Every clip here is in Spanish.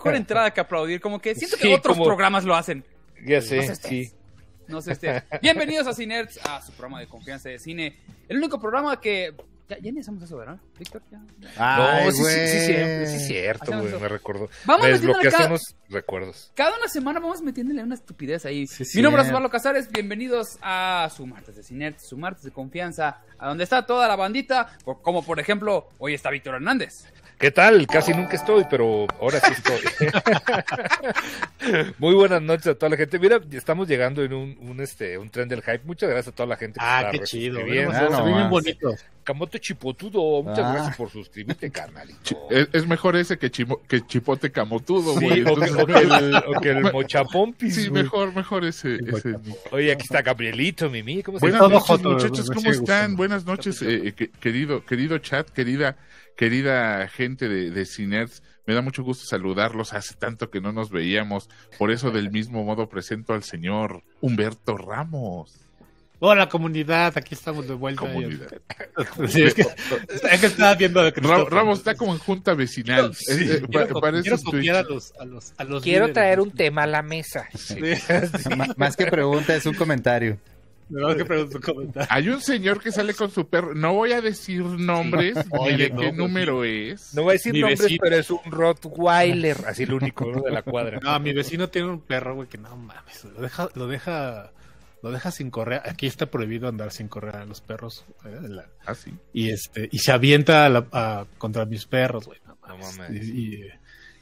mejor entrada que aplaudir. Como que siento que Sí, otros como- programas lo hacen. Ya No sé, sé sí. No sé, este. Bienvenidos a Cinerts, a su programa de confianza de cine. El único programa que. Ya, ya hacemos eso, ¿verdad? Víctor, ya. Ay, no, sí, sí, sí, siempre, sí, cierto, Hacemos güey, me recordó. Vamos desbloqueaste cada- unos recuerdos. Cada una semana vamos metiéndole una estupidez ahí. Sí, Mi nombre es cierto. Osvaldo Casares, bienvenidos a su martes de Cinerts, su martes de confianza, a donde está toda la bandita, como por ejemplo, hoy está Víctor Hernández. ¿Qué tal? Casi nunca estoy, pero ahora sí estoy. Muy buenas noches a toda la gente. Mira, estamos llegando en un, un, este, un tren del hype. Muchas gracias a toda la gente que Ah, está qué chido. Ah, se bien nomás. bonitos. Camote Chipotudo, muchas Ah. gracias por suscribirte, carnalito. Es, es mejor ese que, chimo- que chipote camotudo, Sí, güey. o, que, Entonces, o que el, o que el mochapompis. sí, mejor, mejor ese. ese. Oye, aquí está Gabrielito, Mimi. ¿Cómo estás? Buenas noches, muchachos, ¿cómo están? Buenas noches, eh, eh, que- querido, querido chat, querida, querida gente de, de Cinerts. Me da mucho gusto saludarlos. Hace tanto que no nos veíamos. Por eso, del mismo modo, presento al señor Humberto Ramos. Hola comunidad, aquí estamos de vuelta. Comunidad. Sí, es, que, es que estaba viendo Ra- Ramos está como en junta vecinal. Sí. Eh, Quiero, pa- co- parece quiero Twitch. copiar a los, a los, a los Quiero líderes. traer un tema a la mesa. Más que pregunta, es un comentario. Comentario. Hay un señor que sale con su perro. No voy a decir nombres ni Oye, de no, qué pues, número es. No voy a decir Mi nombres, vecino. pero es un Rottweiler, así el único ¿no? de la cuadra. No, mi vecino tiene un perro, güey, que no mames, lo deja, lo deja, lo deja sin correa. Aquí está prohibido andar sin correa a los perros. eh, la- Ah, sí. y este, y se avienta a la- a- contra mis perros, güey. No mames. No mames. Y, y-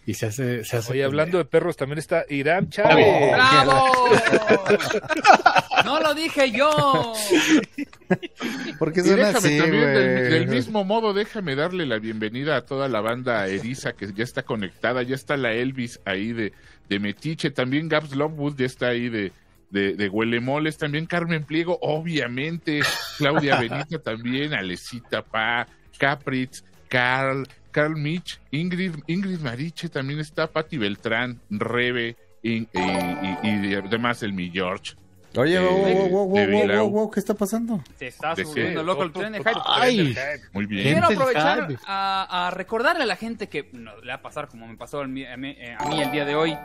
y se hace, se hace Oye, hablando de perros, también está Irán Chávez. ¡Bravo! no lo dije yo. ¿Por qué Y son déjame así, también, del mismo modo, déjame darle la bienvenida a toda la banda Eriza que ya está conectada. Ya está la Elvis ahí de, de Metiche. También Gabs Lovewood ya está ahí de, de, de Huelemoles. También Carmen Pliego, obviamente. Claudia Benita también. Alecita Pa, Capritz, Carl, Carl Mitch, Ingrid, Ingrid Mariche también está. Patti Beltrán, Rebe y, y, y- y además el mi George. Oye, Eh, wow, wow, wow, wow, wow, wow, wow, ¿qué está pasando? Se está subiendo loco el tren de hype. Ay, Muy bien. Gente Quiero aprovechar a, a recordarle a la gente que no, le va a pasar como me pasó a mí, eh, a mí el día de hoy.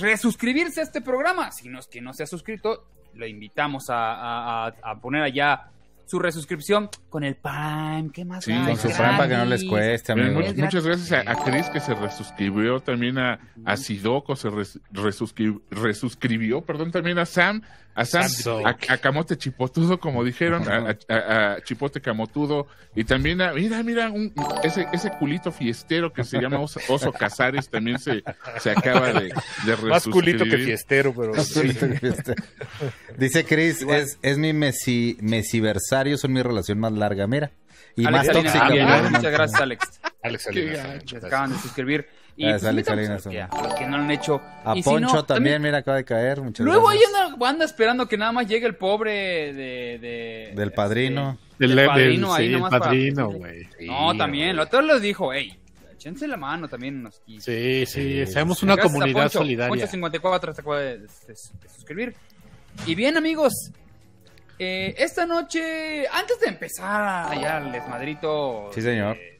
Resuscribirse a este programa. Si no es que no se ha suscrito, lo invitamos a, a- a- a poner allá su resuscripción con el Prime. ¿Qué más? Sí, con su Prime para que no les cueste, Bien, amigos. much- muchas gracias a, a Chris que se resuscribió, también a, a Sidoco se res- resuscri- resuscribió, perdón, también a Sam, a Sam, Sam. a, a Camote Chipotudo, como dijeron, a, a- a Chipote Camotudo, y también a, mira, mira, un- ese, ese culito fiestero que se llama Oso, Oso Casares también se, se acaba de, de Más culito que fiestero, pero sí. Dice Chris, es, es mi mesi, mesiversario, son mi relación más larga, mira. Y Alex más tóxica. también, pero- Muchas gracias, Alex. Alex muchas Se acaban de suscribir. Y Ah, pues, es Alex invitamos Salinas a, que- a los que no lo han hecho. A Y si Poncho no, también, mira, acaba de caer. Muchas Luego hay gracias. una banda esperando que nada más llegue el pobre de... de- Del padrino. Del del, padrino del- ahí sí, el nomás para- padrino, güey. este, no, también. Lo otro les dijo, hey, échense la mano también. Nos, y- Sí, sí, Sí, seamos sí. una comunidad Poncho. solidaria. Poncho 54 se acaba de, de- de suscribir. Y bien, amigos. eh, esta noche, antes de empezar allá el desmadrito. Sí, señor. de- de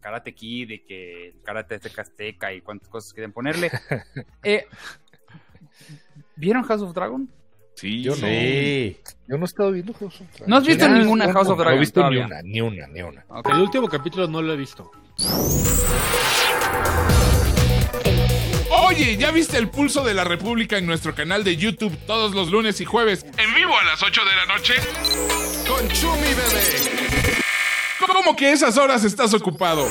Karate Kid, de que el Karate Azteca Azteca y cuántas cosas quieren ponerle. eh, ¿Vieron House of Dragon? Sí, Yo no. Sí. Yo no he estado viendo House of Dragon. ¿No has visto Ya, ninguna no, House of No Dragon he visto ni una, ni una, ni una. El último capítulo no lo he visto. Oye, ¿ya viste el pulso de la República en nuestro canal de YouTube todos los lunes y jueves en vivo a las 8 de la noche? Con Chumi Bebé. ¿Cómo que esas horas estás ocupado?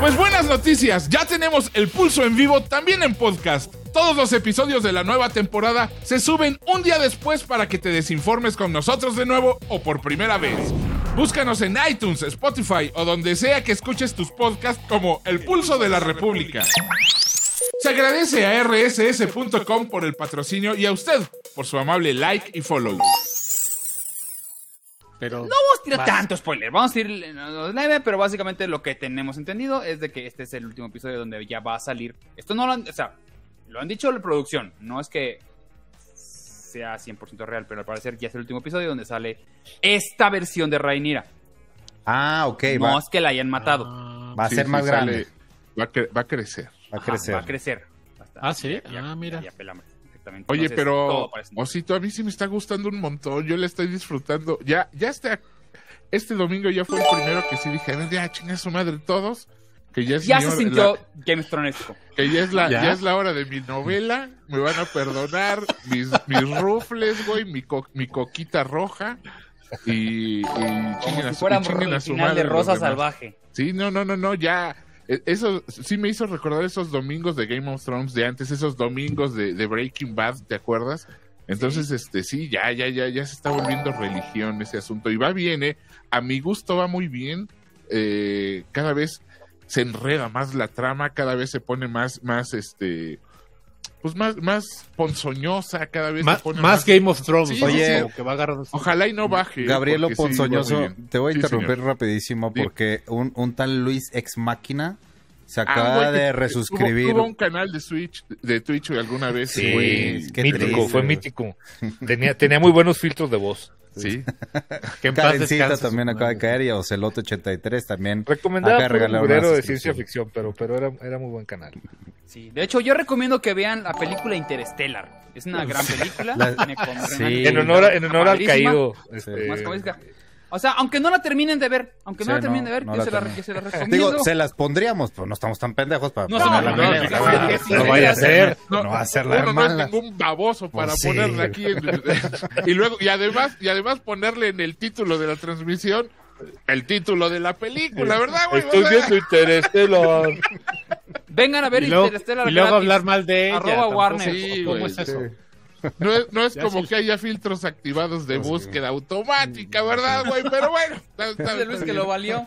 Pues buenas noticias, ya tenemos el pulso en vivo también en podcast. Todos los episodios de la nueva temporada se suben un día después para que te desinformes con nosotros de nuevo o por primera vez. Búscanos en iTunes, Spotify o donde sea que escuches tus podcasts como El Pulso de la República. Se agradece a rss.com por el patrocinio y a usted por su amable like y follow. Pero No vamos a tirar Vas. tanto spoiler, vamos a ir leve, pero básicamente lo que tenemos entendido es de que este es el último episodio donde ya va a salir. Esto no lo han, o sea, lo han dicho la producción, no es que sea 100% real, pero al parecer ya es el último episodio donde sale esta versión de Rhaenyra. Ah, ok, no va, es que la hayan matado. Ah, va a Sí, ser sí, más sale- grande. Va a, cre- va a crecer. Va a Ajá, crecer. Va a crecer. Ah, ¿sí? Ya, ya- Ah, mira. ya pelamos. Exactamente. Oye, Entonces, pero Osito, a mí sí me está gustando un montón. Yo le estoy disfrutando. Ya, ya este, este domingo ya fue el primero que sí dije, a ver, ya chinga su madre todos. Que ya es Ya se hora- sintió la- Game of que ya es la, ¿Ya? ya es la hora de mi novela. Me van a perdonar mis, mis rufles, güey, mi, co- mi coquita roja. Y, y chinguen a si su, fuera y chinguen a su final madre de Rosa. Salvaje. Sí, no, no, no, no, ya. Eh, Eso sí me hizo recordar esos domingos de Game of Thrones de antes, esos domingos de, de Breaking Bad, ¿te acuerdas? Entonces, este, sí, ya, ya, ya, ya se está volviendo religión ese asunto. Y va bien, ¿eh? A mi gusto va muy bien. Eh, cada vez se enreda más la trama, cada vez se pone más, más, este, pues más, más ponzoñosa, cada vez Más, se pone más Game of Thrones. Oye, como que va agarrando. Ojalá y no baje. Gabrielo sí, va muy Ponzoñoso, te voy a interrumpir señor. rapidísimo porque un, un tal Luis Ex Máquina se Ah, acaba güey, de resuscribir. Tuvo, un canal de Switch, de Twitch alguna vez. Sí, güey. qué mítico, triste, fue mítico. Tenía, tenía muy buenos filtros de voz. Sí. Que Karencita también acaba de caer y Ocelote 83 también. Por un librero de ciencia ficción, pero, pero era, era muy buen canal. Sí, de hecho yo recomiendo que vean la película Interstellar. Es una gran película. La- Sí. En honor, en honor al caído. Este, Más. O sea, aunque no la terminen de ver, aunque no Sí, la terminen no, de ver, no yo la se, la, que se la recomiendo. Digo, se las pondríamos, pero no estamos tan pendejos para No, ponerla no, vaya a ser. No, No va a ser la uno no es ningún baboso para Pues sí. ponerle aquí en- y luego y además y además ponerle en el título de la transmisión el título de la película, ¿verdad, güey? Estoy viendo Interestelar. Vengan a ver Y luego, Interstellar y luego gratis. hablar mal de ella. Arroba. Warner. Sí, ¿Cómo güey, es eso? No es, no es como que haya filtros activados de búsqueda automática, ¿verdad, güey? Pero bueno, está- está- Dice Luis que lo valió.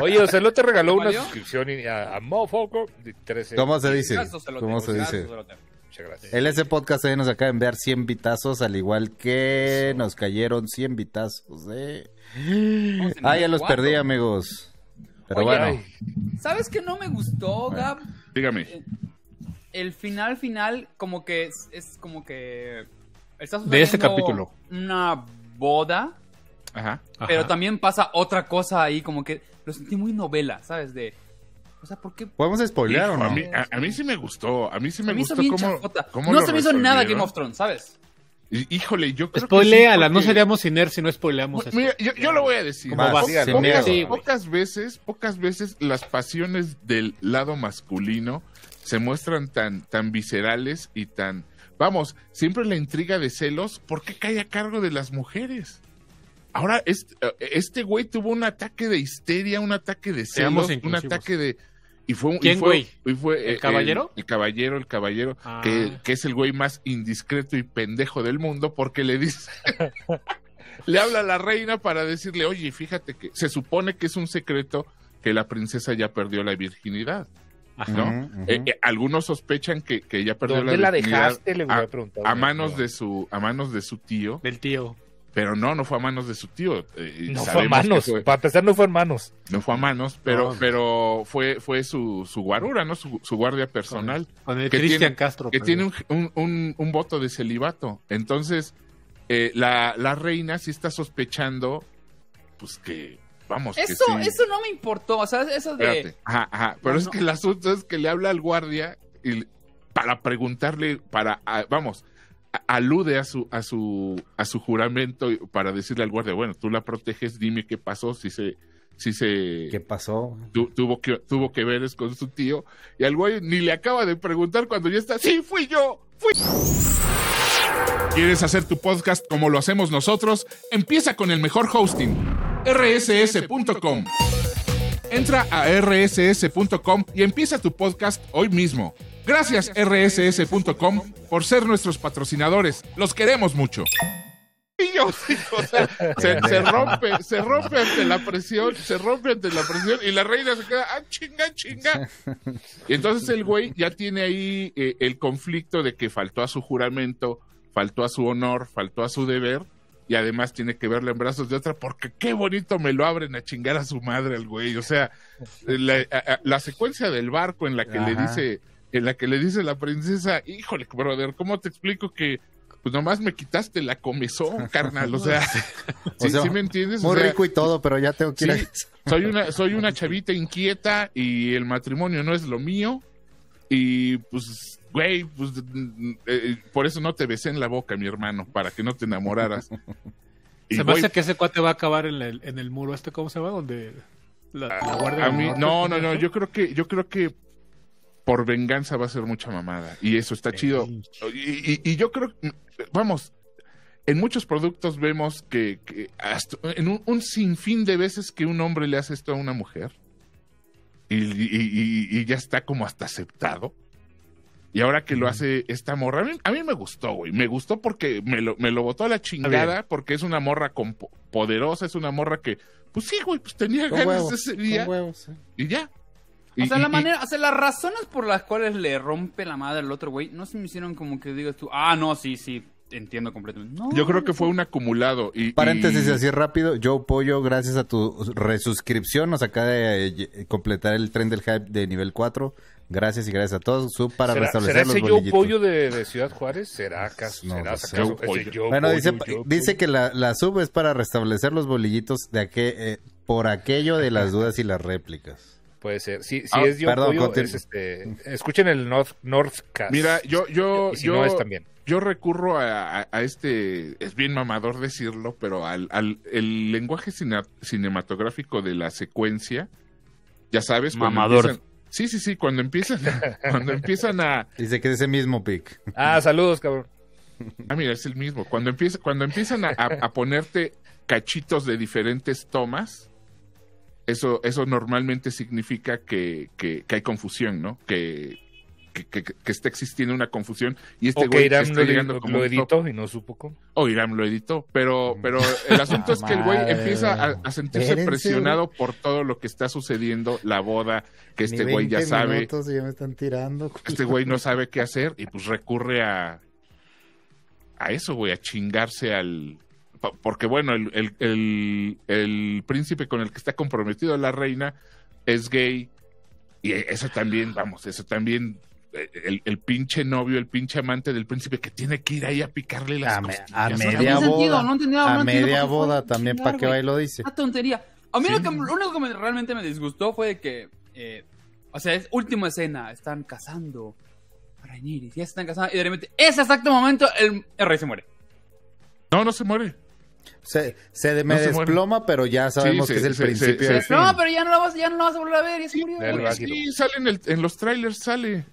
Oye, Ocelot te regaló una ¿Valió? suscripción a, a Mofoco de 13. ¿Cómo se dice? ¿Cómo se dice? Muchas gracias. El ese podcast ahí nos acaba de enviar 100 vitazos, al igual que nos cayeron 100 vitazos. ¿eh? Ah, ya los cuatro. perdí, amigos. Pero Oye, bueno, ¿Sabes qué no me gustó, Gab? Dígame. El final final como que es, es como que está De este capítulo. Una boda, Ajá. Ajá. pero también pasa otra cosa ahí como que lo sentí muy novela, ¿sabes? De o sea, ¿por qué ¿podemos spoilear Hijo, o no? a, mí, a, a mí sí me gustó, a mí sí me gustó cómo, No se me hizo nada. Game of Thrones, ¿sabes? Híjole, yo creo Spoiléala, que sí, no seríamos sin si no spoileamos esto. Mira, yo, yo lo voy a decir. Pocas. Sí, güey. pocas veces, pocas veces las pasiones del lado masculino se muestran tan, tan viscerales y tan, vamos, siempre la intriga de celos, ¿por qué cae a cargo de las mujeres? Ahora, este, este güey tuvo un ataque de histeria, un ataque de Seamos celos, un ataque de... Y fue, un- y ¿Quién, fue- güey? y fue, ¿El eh, caballero? El, caballero, el caballero, Ah. que, que es el güey más indiscreto y pendejo del mundo porque le dice... le habla a la reina para decirle, oye, fíjate que se supone que es un secreto que la princesa ya perdió la virginidad, Eh, eh, algunos sospechan que, que ya perdió ¿Dónde la la dejaste? Le hubiera a, preguntado. a manos de su a manos de su tío, Del tío. pero no, no fue a manos de su tío. eh, No fue a manos. fue- Para empezar, no fue en manos. no fue a manos, pero No. pero fue fue su, su guarura, ¿no? Su, su guardia personal Con el Que Cristian tiene- Castro. que pero- tiene un, un- un- un voto de celibato. Entonces, eh, la, la reina sí está sospechando, pues que, vamos, que Eso, sí. eso no me importó, o sea, eso de... Espérate. Ajá, ajá. Pero No, es no. que el asunto es que le habla al guardia y, para preguntarle, para, a- vamos, a- alude a su, a su, a su juramento para decirle al guardia, bueno, tú la proteges, dime qué pasó, si se, si se ¿Qué pasó? tu- tuvo que, tuvo que ver es con su tío, y al güey ni le acaba de preguntar cuando ya está, sí, fui yo, fui. ¿Quieres hacer tu podcast como lo hacemos nosotros? Empieza con el mejor hosting, rss.com. Entra a rss.com y empieza tu podcast hoy mismo. Gracias rss.com por ser nuestros patrocinadores. Los queremos mucho. Se rompe, se rompe ante la presión, se rompe ante la presión y la reina se queda, ah, chinga, chinga. Y entonces el güey ya tiene ahí eh, el conflicto de que faltó a su juramento, faltó a su honor, faltó a su deber y además tiene que verla en brazos de otra porque qué bonito me lo abren a chingar a su madre al güey. O sea, la, a- la secuencia del barco en la que le dice, en la que le dice la princesa, híjole, brother, ¿cómo te explico que pues nomás me quitaste la comezón, carnal. O sea, O ¿sí, sea, sí me entiendes? Muy O sea, rico y todo, pero ya tengo que ir a... Soy una, soy una chavita inquieta y el matrimonio no es lo mío. Y pues, güey, pues mm, eh, por eso no te besé en la boca, mi hermano, para que no te enamoraras. Y Se me voy- hace que ese cuate va a acabar en el, en el muro este, ¿cómo se llama? Donde la, la guardia a mí, norte, no, no, ¿cómo no, yo creo que, yo creo que por venganza va a ser mucha mamada. Y eso está chido. Y, y- y yo creo, vamos, en muchos productos vemos que, que hasta en un, un sinfín de veces que un hombre le hace esto a una mujer y ya está como hasta aceptado. Y ahora que lo hace esta morra, a mí, a mí me gustó, güey. Me gustó porque me lo, me lo botó a la chingada, porque es una morra con po- poderosa, es una morra que, pues sí, güey, pues tenía Con ganas huevos, ese con día huevos, y ya. O Y- sea, y- la y- manera, o sea, las razones por las cuales le rompe la madre al otro güey, no se me hicieron como que digas tú, ah, no, sí, sí, entiendo completamente. No, Yo creo que fue un acumulado. Y, Paréntesis y- así rápido. Joe Pollo, gracias a tu resuscripción, nos acaba de eh, completar el tren del hype de nivel 4. Gracias y gracias a todos. Sub para ¿Será, restablecer será los ese Joe bolillitos. Pollo de, de Ciudad Juárez? ¿Será acaso? No, ¿Será sé. acaso Joe ese. Joe Bueno, Pollo, dice, Joe dice Pollo? que la, la sub es para restablecer los bolillitos de aquel, eh, por aquello de las dudas y las réplicas. Puede ser. Si, si Ah, es Joe perdón, Pollo, continu- es este... Escuchen el North, Northcast. Mira, yo, yo, si yo, no es también. yo recurro a, a- a este, es bien mamador decirlo, pero al, al el lenguaje cine- cinematográfico de la secuencia, ya sabes, Mamador. empiezan- sí, sí, sí, cuando empiezan, cuando empiezan a, Dice que es ese mismo pick. Ah, saludos, cabrón. ah, mira, es el mismo, cuando empieza, cuando empiezan a, a- a ponerte cachitos de diferentes tomas, eso, eso normalmente significa que, que, que hay confusión, ¿no? Que, que, está existiendo una confusión y este güey Irán está lo, llegando lo- como lo editó y no supo cómo. O Irán lo editó, pero, pero el asunto es que el güey empieza a, a sentirse presionado por todo lo que está sucediendo, la boda, que este güey ya 20 sabe, ya me están tirando. este güey no sabe qué hacer y pues recurre a a eso, güey, a chingarse al porque bueno, el, el, el, el príncipe con el que está comprometido la reina es gay y eso también, vamos, eso también eh, el, el pinche novio, el pinche amante del príncipe que tiene que ir ahí a picarle las A, me- a media sentido, boda. no entendía- a no media boda también, ¿para qué va y lo dice? Una tontería. A mí Sí. lo, que, lo único que me- realmente me disgustó fue que, eh, o sea, es última escena, están cazando a Rhaenyra, ya se están casando y de repente, ese exacto momento, el, el rey se muere. No, no se muere. Se, se de- me No se muere. desploma, pero ya sabemos Sí, que es el se- principio se-. No, pero ya no lo vas, ya no lo vas a volver a ver, ya se murió. Sí, sale en, el- en los trailers, sale.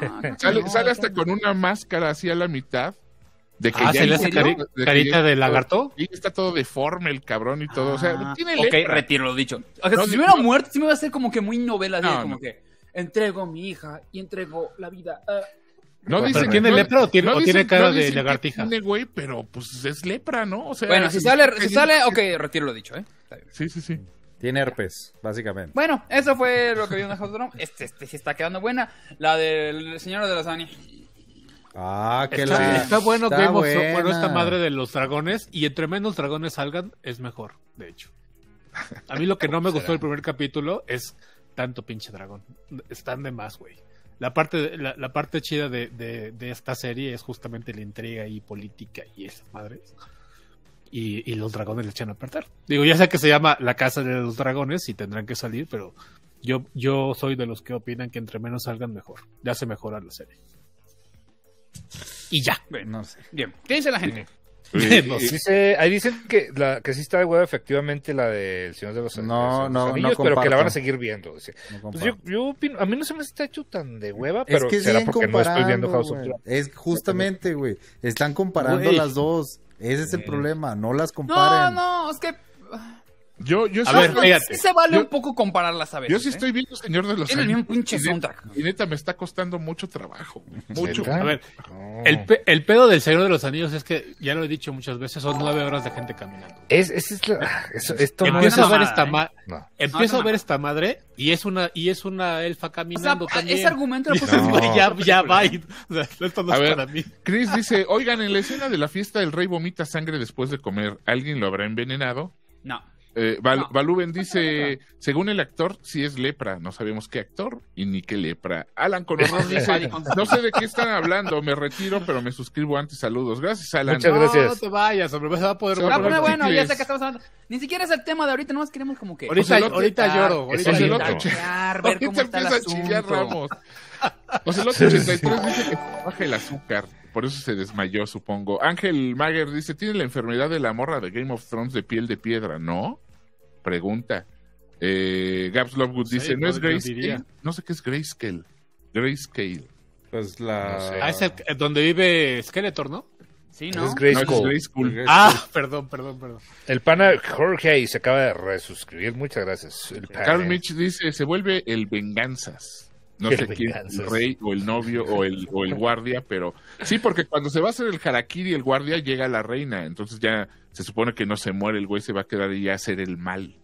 Ah, Sale, no, sale hasta con una máscara así a la mitad. De que Ah, ya ¿se le hace cari- de carita ya- de lagarto? Sí, está todo deforme el cabrón y todo. o sea, Ah, tiene ok, lepra. retiro lo dicho. O sea, No, si hubiera no. muerto, sí me iba a hacer como que muy novela, así, No, como no. que entrego mi hija y entrego la vida. ah. No ¿Pero dicen- tiene no- lepra o tiene- no o tiene dicen- cara no de lagartija? Tiene, güey, pero pues es lepra, ¿no? O sea, Bueno, si sale, si sale, ok, retiro lo dicho, ¿eh? Sí, sí, sí. Tiene herpes, básicamente. Bueno, eso fue lo que vimos en House. Este, este sí está quedando buena. La del Señor de los Anillos. Ah, que Está, la... está bueno está Game of bueno, esta madre de los dragones, y entre menos dragones salgan, es mejor, de hecho. A mí lo que no me gustó del primer capítulo es tanto pinche dragón. Están de más, güey. La parte, la, la parte chida de, de- de esta serie es justamente la intriga y política y esas madres. Y, y los dragones le echan a perder. Digo, ya sé que se llama La Casa de los Dragones y tendrán que salir, pero yo, yo soy de los que opinan que entre menos salgan mejor. Ya se mejora la serie. Y ya. No sé. Bien, ¿qué dice la gente? No ahí dicen que, la, que sí está de huevo efectivamente la del Señor de los, No, del Señor de los no, no Anillos, pero que la van a seguir viendo. no Pues yo, yo opino, a mí no se me está hecho tan de hueva, Es pero que será porque no estoy viendo comparando, House of güey. Dragons. Es justamente, güey. Están comparando las dos. Ese es el problema. No las No, comparen. no, es que Yo, yo, A ver, sí fíjate. se vale Yo- un poco compararlas a veces. yo sí ¿eh? estoy viendo Señor de los Tiene Anillos, pinche soundtrack. Y neta me está costando mucho trabajo. Mucho. A ver, No. El, pe- el pedo del Señor de los Anillos es que, ya lo he dicho muchas veces, son nueve horas de gente caminando. Es, es, es la- eso- esto no Empiezo es- a ver esta ¿eh? ma- no. empiezo No, a ver no. esta madre y es una y es una elfa O sea, caminando también. ese argumento lo puse No. ya, ya va. y- o sea, esto no A es ver. para mí. Chris dice, oigan, en la escena de la fiesta el rey vomita sangre después de comer. ¿Alguien lo habrá envenenado? No. Eh, Val- No. Valuben dice, según el actor, sí es lepra. No sabemos qué actor y ni qué lepra. Alan con horror dice, no sé de qué están hablando, me retiro, pero me suscribo antes. Saludos. Gracias, Alan. Muchas No, gracias. no te vayas, hombre, vas a poder Se va a Bueno, poner bueno, ya sé que estamos hablando. Ni siquiera es el tema de ahorita, nomás queremos como que. Ahorita, Ocelote. ahorita lloro, ahorita lloro. Tantear, ver cómo Ahorita el empieza a chillar asunto. Ramos. Ocelote 83 dice que baja el azúcar. Por eso se desmayó, supongo. Ángel Mager dice, tiene la enfermedad de la morra de Game of Thrones de piel de piedra, ¿no? Pregunta. Eh, Gabs Lovegood Sí, dice, ¿no es Grayscale? No sé qué es Grayscale. Grayscale. Pues la... No sé. Ah, es el- eh, donde vive Skeletor, ¿no? Sí, ¿no? Es No, es Grayskull. Grayskull. Ah, perdón, perdón, perdón. El pana Jorge se acaba de resuscribir. Muchas gracias. El pana. Carl Mitch dice, se vuelve el venganzas. No sé quién, el rey o el novio o el, o el guardia, pero sí, porque cuando se va a hacer el harakiri el guardia llega la reina, entonces ya se supone que no se muere, el güey se va a quedar y a hacer el mal.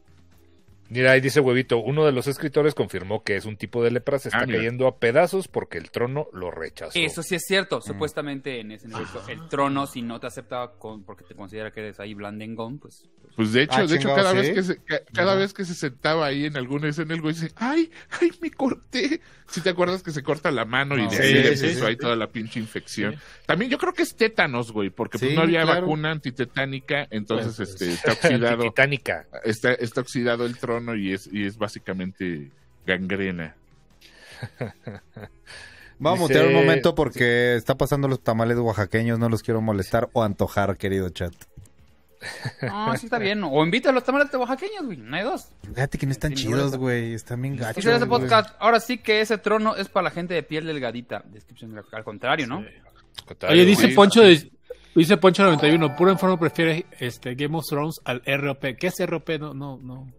Mira, ahí dice Huevito, uno de los escritores confirmó que es un tipo de lepra, se está Ah, cayendo a pedazos porque el trono lo rechazó. Eso sí es cierto. Supuestamente en ese universo, Ah. el trono, si no te acepta con, porque te considera que eres ahí blandengón, pues. pues, Pues de hecho, Ah, de hecho, cada ¿sí? vez que se, ca- cada vez que se sentaba ahí en alguna escena, el güey dice, ay, ay, me corté. Si te acuerdas que se corta la mano y de sí, ahí sí, empezó sí, ahí sí. toda la pinche infección. También yo creo que es tétanos, güey, porque pues no había claro. vacuna antitetánica, entonces Pues, este está oxidado. Titánica. está, está oxidado el trono y es, y es básicamente gangrena. Vamos a Dice- mutear un momento porque está pasando los tamales oaxaqueños, no los quiero molestar o antojar, querido chat. No, sí está bien. O invita a los tamales de oaxaqueños, güey. No hay dos. Fíjate que no están Sin chidos, güey, están bien gachos. Güey. ahora sí que ese trono es para la gente de piel delgadita. Descripción. Al contrario, ¿no? Oye, dice Poncho de- dice Poncho 91, puro enfermo prefiere este Game of Thrones al ROP. ¿Qué es ROP? No, no, no.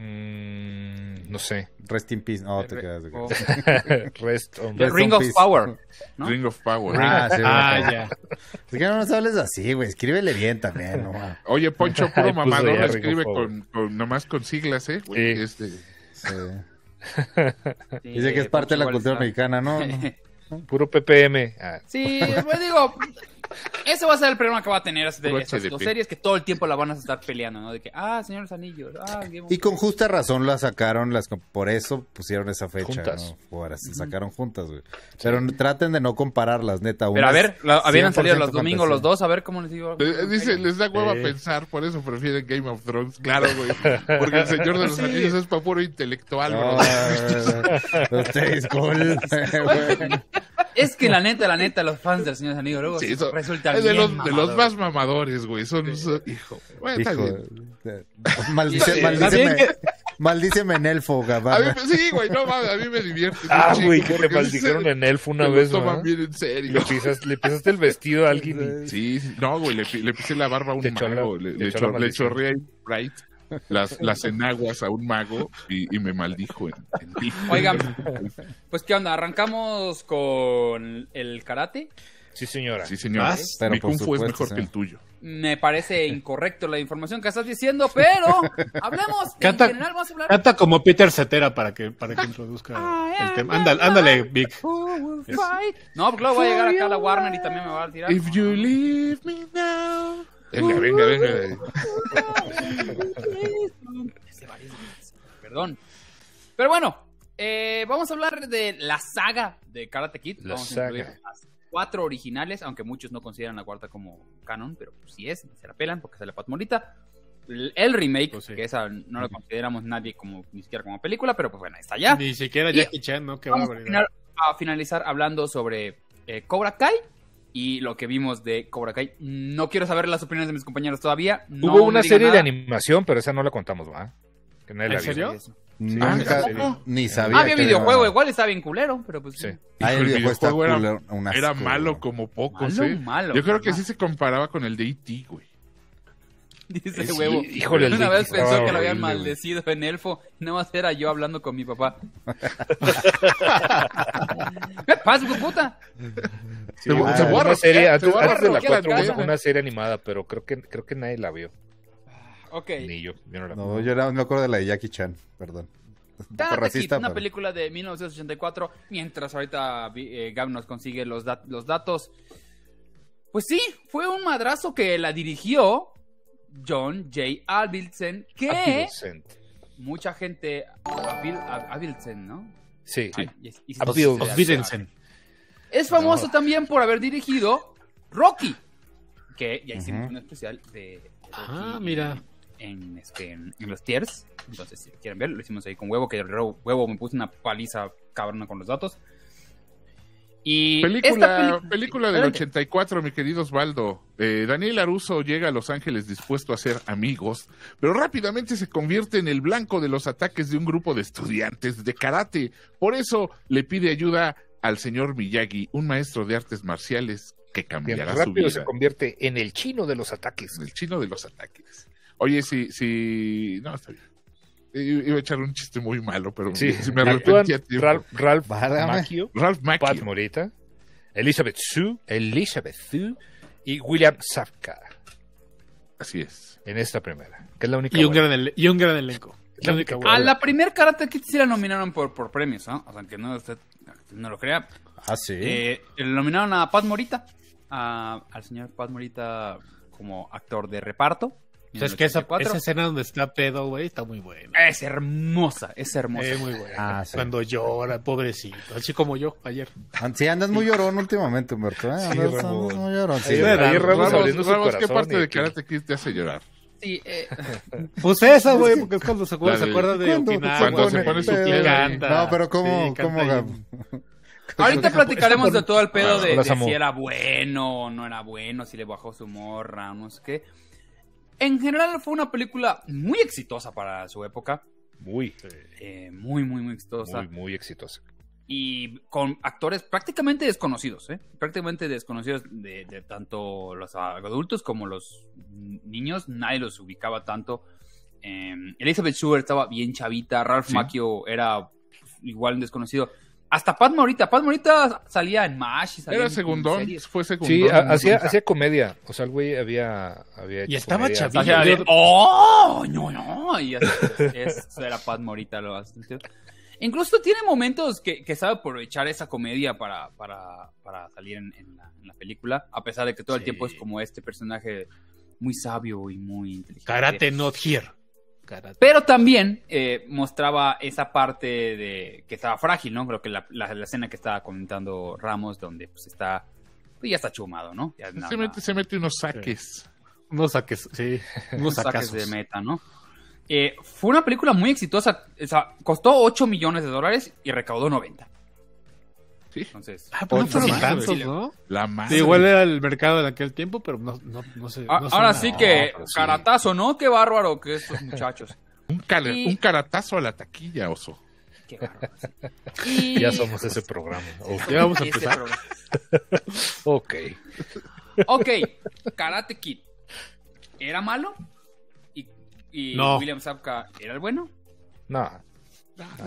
Mm, no sé. Rest in peace. No, te Re- quedas. te o- quedas. Rest on The Rest Ring in of peace. Power. ¿no? Ring of Power. Ah, sí, Ah, ya. Es que no nos hables así, güey. Escríbele bien también, no. Oye, Poncho, puro mamador, ya escribe con, con, nomás con siglas, ¿eh? Sí. este, Sí. Sí, Dice que es parte de la cultura mexicana, ¿no? no. Puro PPM. Ah, Sí, pues digo, ese va a ser el problema que va a tener de HDP. dos series, que todo el tiempo la van a estar peleando, ¿no? De que, ah, Señores Anillos, ah, Game of Y con justa razón la sacaron, las por eso pusieron esa fecha, Juntas. ¿no? Por así sacaron juntas, güey. Pero traten de no compararlas, neta. Pero una a ver, la- habían salido 100% los domingos los dos, a ver cómo les digo. Eh, Dice, les da hueva Sí. pensar, por eso prefieren Game of Thrones. Claro, güey. Porque el Señor de los Sí. Anillos es para puro intelectual, bro. No, ustedes, cool. Es que la neta, la neta, los fans del Señor Anillos luego Sí, eso- resultan es de bien los, de los más mamadores, güey. Son, son- hijo. Bueno, está Hijo, bien. de- maldice, Sí, maldíceme, en elfo, mí, sí, güey, no mames, a mí me divierte. Ah, güey, que le maldijeron en Elfo una vez, toman ¿no? bien en serio. Le, pisas, le pisaste el vestido a alguien y... Sí, sí, no, güey, le, pi- le pisé la barba a un mago. la- le, le le chorré ahí, right, las, las enaguas a un mago y, y me maldijo en, en. Oigan, pues qué onda, arrancamos con el karate. Sí, señora. Sí, señor. Vas. Pero Mi kung fu es mejor sí. que el tuyo. Me parece incorrecto la información que estás diciendo, pero hablemos. Canta- en general, vamos a hablar. Canta como Peter Cetera para que, para que introduzca el tema. Ándale, ándale, Vic. No, porque luego va a llegar acá la Warner y también me va a tirar. If you leave me now. Venga, venga, venga. Perdón. Pero bueno, eh, vamos a hablar de la saga de Karate Kid. La vamos a saga. incluir las cuatro originales, aunque muchos no consideran la cuarta como canon, pero pues sí es, se la pelan porque sale Pat Morita. El, el remake, Pues sí. que esa no lo consideramos nadie como ni siquiera como película, pero pues bueno, está ya. Ni siquiera Y- Jackie Chan, ¿no? Qué Vamos a, final- a finalizar hablando sobre eh, Cobra Kai y lo que vimos de Cobra Kai. No quiero saber las opiniones de mis compañeros todavía. no Hubo una serie de nada. animación, pero esa no la contamos, ¿va? Que nadie ¿En la vio. Serio? Nunca, Ah, ni sabía. Ah, había que videojuego, era- igual estaba bien culero, pero pues Sí. Ah, el el videojuego era- culero, un asco, Era malo como pocos, Malo, ¿eh? malo. Yo creo que Ajá. sí se comparaba con el de E.T., güey. Dice Sí, huevo. híjole, el Una vez pensó estaba que lo habían horrible, maldecido en Elfo. Nada más era yo hablando con mi papá. ¿Qué pasa, puta? Sí, Te hubo voy- una- te voy a una serie, te antes, de la rosquear la 4 hubo una serie animada, pero creo que, creo que nadie la vio. Ok. Ni yo. yo no la No, yo no me acuerdo de la de Jackie Chan, perdón. Un poco Karate Kid, racista, una pero- película de 1984. Mientras ahorita eh, Gab nos consigue los, dat- los datos. Pues sí, fue un madrazo que la dirigió John J. Avildsen, que mucha gente... Avil- Av- Avildsen, ¿no? Sí. Ay, y- y- y- Avil- Olvídense. Es famoso también por haber dirigido Rocky, que ya hicimos un especial de Rocky Ah, mira. En, este, en los tiers. Entonces, si quieren ver, lo hicimos ahí con Huevo, que el Huevo me puso una paliza cabrona con los datos. Y Película, película del Espérate. 84, mi querido Osvaldo. Eh, Daniel Aruso llega a Los Ángeles dispuesto a ser amigos, pero rápidamente se convierte en el blanco de los ataques de un grupo de estudiantes de karate. Por eso le pide ayuda al señor Miyagi, un maestro de artes marciales que Bien cambiará su rápido vida. se convierte en el chino de los ataques. El chino de los ataques. Oye, si, si... No, está bien. Iba a echar un chiste muy malo, pero Sí, si me arrepentí. Ralph, Ralph. Macchio, Ralph Pat Macchio. Morita, Elizabeth Sue, Elizabeth Sue y William Safka Así es. en esta primera, que es la única Y un, gran, y un gran elenco. La única A la primer Karate Kid sí la nominaron por, por premios, ¿no? O sea, que no, usted no lo crea. Ah, sí. Eh, le nominaron a Pat Morita, a- al señor Pat Morita como actor de reparto. O sea, es que esa, 84. esa escena donde está pedo, güey, está muy buena. Es hermosa, es hermosa. Es muy buena. Ah, sí. Cuando llora, pobrecito. Así como yo ayer. An- Sí, andas muy llorón últimamente, Humberto. ¿eh? Sí, Andas, Ramos. andas muy llorón. Sí, Ayer- Ramos abriendo su ¿qué parte de Karate Kid te hace llorar? Sí, eh, Pues esa, güey, porque es cuando se acuerda, se de- acuerda de ¿Cuándo? Okinawa, Cuando se pone su piel. No, pero ¿cómo? Sí, cómo Ahorita platicaremos de todo el pedo Bueno, de, de si era bueno o no era bueno, si le bajó su morra, no sé qué. En general fue una película muy exitosa para su época. Muy, eh, muy, muy, muy exitosa. muy, muy exitosa. Y con actores prácticamente desconocidos, ¿eh? Prácticamente desconocidos de, de tanto los adultos como los niños. Nadie los ubicaba tanto. Eh, Elizabeth Shue estaba bien chavita. Ralph Sí. Macchio era igual desconocido. Hasta Pat Morita. Pat Morita salía en MASH. y salía Era en segundón, fue segundón. Sí, hacía, hacía comedia. O sea, el güey había, había Y hecho estaba comedia. chavito. Hacía de, ¡Oh! No, no. Y así, eso era Pat Morita. Lo hace. Incluso tiene momentos que, que sabe aprovechar esa comedia para, para, para salir en, en la, en la película, a pesar de que todo el Sí. tiempo es como este personaje muy sabio y muy inteligente. Karate not here. Karate. Pero también eh, mostraba esa parte de que estaba frágil, ¿no? Creo que la, la- la escena que estaba comentando Ramos, donde pues está, pues ya está chumado, ¿no? Ya, se, mete, se mete unos saques. Unos saques, sí. Unos saques de meta, ¿no? Eh, fue una película muy exitosa. O sea, costó 8 millones de dólares y recaudó 90. Sí. Entonces, Ah, pero no ¿no? La Sí, madre. igual era el mercado de aquel tiempo, pero no, no, no sé. a- no ahora sí no, que sí. caratazo, ¿no? Qué bárbaro que estos muchachos. Un, cara- Y- un caratazo a la taquilla, oso. Qué bárbaro. sí. Y- Ya somos ese programa. Ok. Ya vamos a empezar. Ok. Ok, Karate Kid. ¿Era malo? ¿Y, y No. William Zabka era el bueno? No.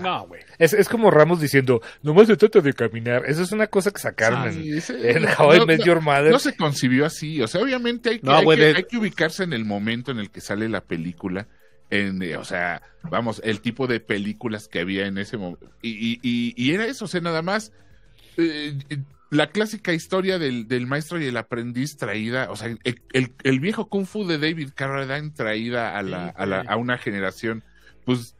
No, güey. Es, es como Ramos diciendo, nomás se trata de caminar. Eso es una cosa que sacaron en, Sí, ese- en How I no- Met no- Your Mother. No se concibió así. O sea, obviamente hay que, No, hay que- de- hay que ubicarse en el momento en el que sale la película. En, eh, o sea, vamos, el tipo de películas que había en ese momento. Y, y- y- y era eso, o sea, nada más. eh, la clásica historia del, del maestro y el aprendiz traída, o sea, el, el- el viejo kung fu de David Carradine traída a, la, Sí, a, la- a una generación, pues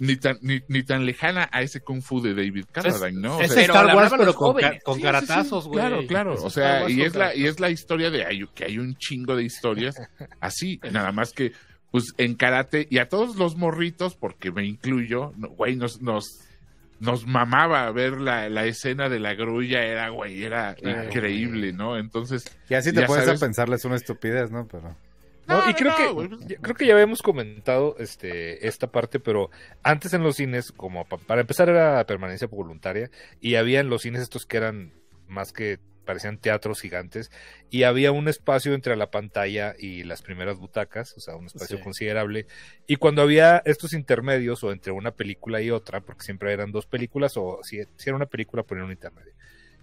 ni tan, ni, ni tan lejana a ese kung fu de David Carradine, ¿no? O es sea, Star Wars, pero con, ca- con Sí, caratazos, sí, güey. Claro, claro. O sea, y es la, y es la historia de hay- que hay un chingo de historias así, nada más que, pues, en karate, y a todos los morritos, porque me incluyo, no, güey, nos, nos, nos mamaba ver la, la escena de la grulla, era, güey, era Claro. increíble, ¿no? Entonces, Y así te Ya puedes sabes. a pensarles una estupidez, ¿no? Pero... No, y creo que creo que ya habíamos comentado este esta parte, pero antes en los cines, como pa- para empezar era permanencia voluntaria y había en los cines estos que eran más que parecían teatros gigantes y había un espacio entre la pantalla y las primeras butacas, o sea, un espacio Sí. considerable. Y cuando había estos intermedios o entre una película y otra, porque siempre eran dos películas o si, si era una película ponían un intermedio.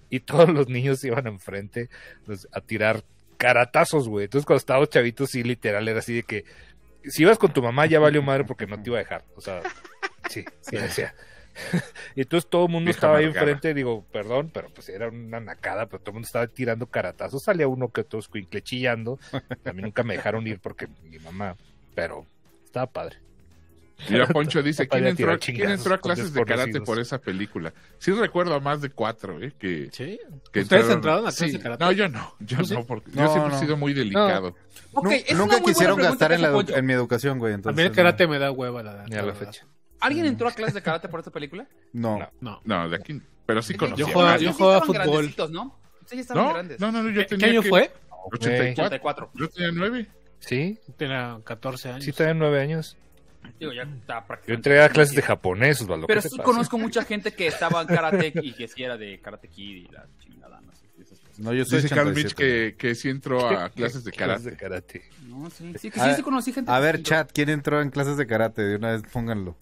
Y todos los niños iban enfrente pues, a tirar caratazos, güey. Entonces cuando estábamos chavitos, sí, literal, era así de que si ibas con tu mamá ya valió madre porque no te iba a dejar. O sea, sí, sí decía. Y entonces todo el mundo Vieja estaba ahí enfrente, digo, perdón, pero pues era una nacada, pero todo el mundo estaba tirando caratazos. Salía uno que otro escuincle chillando. A mí nunca me dejaron ir porque mi mamá, pero estaba padre. Mira, Poncho dice, ¿quién entró, tiró ¿quién chingazos entró a clases de karate por esa película? Sí recuerdo a más de cuatro, ¿eh? Que, ¿Sí? que ¿Ustedes entraron a clases Sí. de karate? No, yo no, yo no, porque No, yo siempre no. he sido muy delicado. Nunca quisieron gastar en, la en mi educación, güey. A Entonces, mí el karate me da hueva, la, Ni a la fecha. ¿Alguien entró a clases de karate por esta película? No. No. No. No, de aquí, pero sí conocía. Yo jugaba- yo jugaba fútbol. ¿no? Sí, estaban ¿No? grandes. no, no, no, yo ¿Qué, tenía qué año que- fue? 84. 84. Yo tenía nueve. Sí, Tenía 14 años. sí, tenía nueve años. Digo, ya está prácticamente. Yo entré a clases de japonés, Osvaldo. Pero ¿qué te sí pasa? conozco mucha gente que estaba en karate y que sí era de Karate Kid y la chingada, no sé, esas cosas. No, yo soy Dice Carl Mitch 87. que, que sí entró a clases de Clases karate. de karate. No, sí, sí, que A- sí, sí conocí gente. A ver, chat, ¿quién entró en clases de karate? De una vez pónganlo.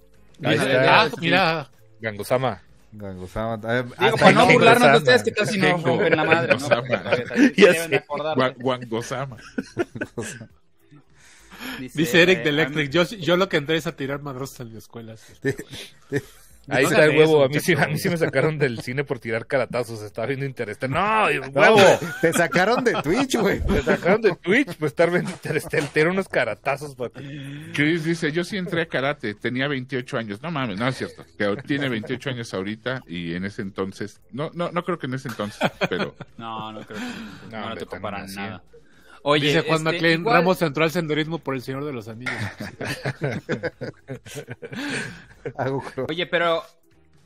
Ahí Mira, está. ah, mira, Gangosama. Gangosama. Digo, para no no- burlarnos de ustedes que casi no rompen la madre, ¿no? Deben dice Eric eh, de Electric. Yo, yo lo que entré es a tirar madrazos en la escuela. Ahí No está el huevo. eso, a, mí sí, a mí sí me sacaron del cine por tirar caratazos. Estaba viendo Interestelar. ¡No! No, ¡Huevo! Te sacaron de Twitch, güey. Me sacaron de Twitch por estar viendo Interestelar. Te unos caratazos. para que- Chris dice, yo sí entré a karate, tenía 28 años. No mames, no es cierto. Que tiene 28 años ahorita y en ese entonces, no, no, no creo que en ese entonces, pero No, no creo que no, No, tan para así. nada. Oye, Dice Juan este, McLean, igual- Ramos entró al senderismo por el Señor de los Anillos. Oye, pero,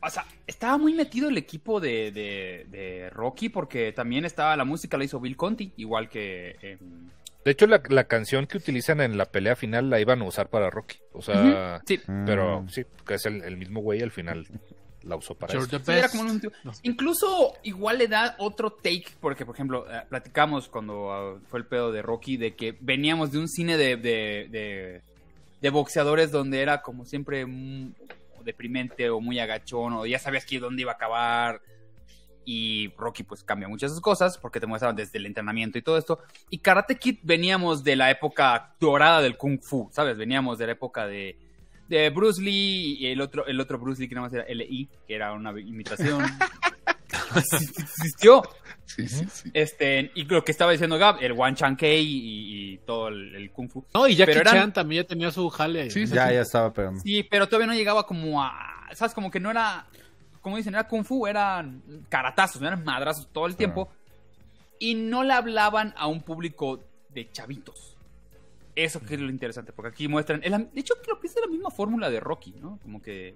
o sea, estaba muy metido el equipo de, de, de Rocky porque también estaba, la música la hizo Bill Conti, igual que... em, De hecho, la, la canción que utilizan en la pelea final la iban a usar para Rocky. O sea, sí, pero Mm. sí, que es el, el mismo güey al final la usó para eso. Sí, era como un- No. Incluso igual le da otro take, porque por ejemplo, eh, platicamos cuando ah, fue el pedo de Rocky, de que veníamos de un cine de, de, de- de boxeadores donde era como siempre deprimente o muy agachón, o ya sabías que dónde iba a acabar. Y Rocky pues cambia muchas cosas, porque te muestran desde el entrenamiento y todo esto. Y Karate Kid veníamos de la época dorada del Kung Fu, ¿sabes? Veníamos de la época de, de Bruce Lee y el otro, el otro Bruce Lee que nada más era L.I., que era una imitación. Existió. sí, sí, sí. Este, y lo que estaba diciendo Gab, el Wan Chan Kei y, y todo el, el Kung Fu. No, y Jackie Pero eran- Chan también ya tenía su jale. ahí. Sí, sí. Ya, ya estaba pegando. Sí, pero todavía no llegaba como a. ¿Sabes? Como que no era. Como dicen, era Kung Fu, eran caratazos, no eran madrazos todo el tiempo. Y no le hablaban a un público de chavitos. Eso que es lo interesante, porque aquí muestran. de hecho, creo que es la misma fórmula de Rocky, ¿no? Como que.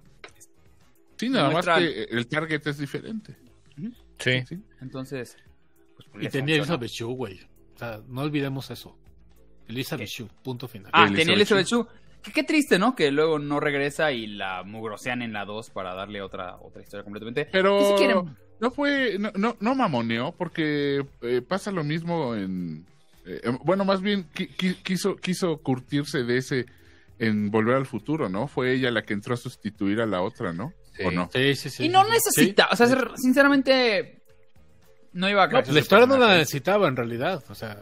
Sí, nada más que el target es diferente. Sí. Sí. Entonces. Pues, Y tenía. Elizabeth Shue, güey. O sea, no olvidemos eso. Elizabeth Shue, punto final. Ah, Elizabeth tenía Elizabeth Shue. Que qué triste, ¿no? Que luego no regresa y la mugrosean en la 2 para darle otra, otra historia completamente. Pero Y si quieren- no fue, no, no, no mamoneó, porque eh, pasa lo mismo en... eh, em, bueno, más bien qui- qui- quiso, quiso curtirse de ese en Volver al Futuro, ¿no? Fue ella la que entró a sustituir a la otra, ¿no? Sí. ¿O no? Sí, sí, sí. y no necesita, o sea, sinceramente, no iba a No, pues la historia no la necesitaba en realidad. O sea,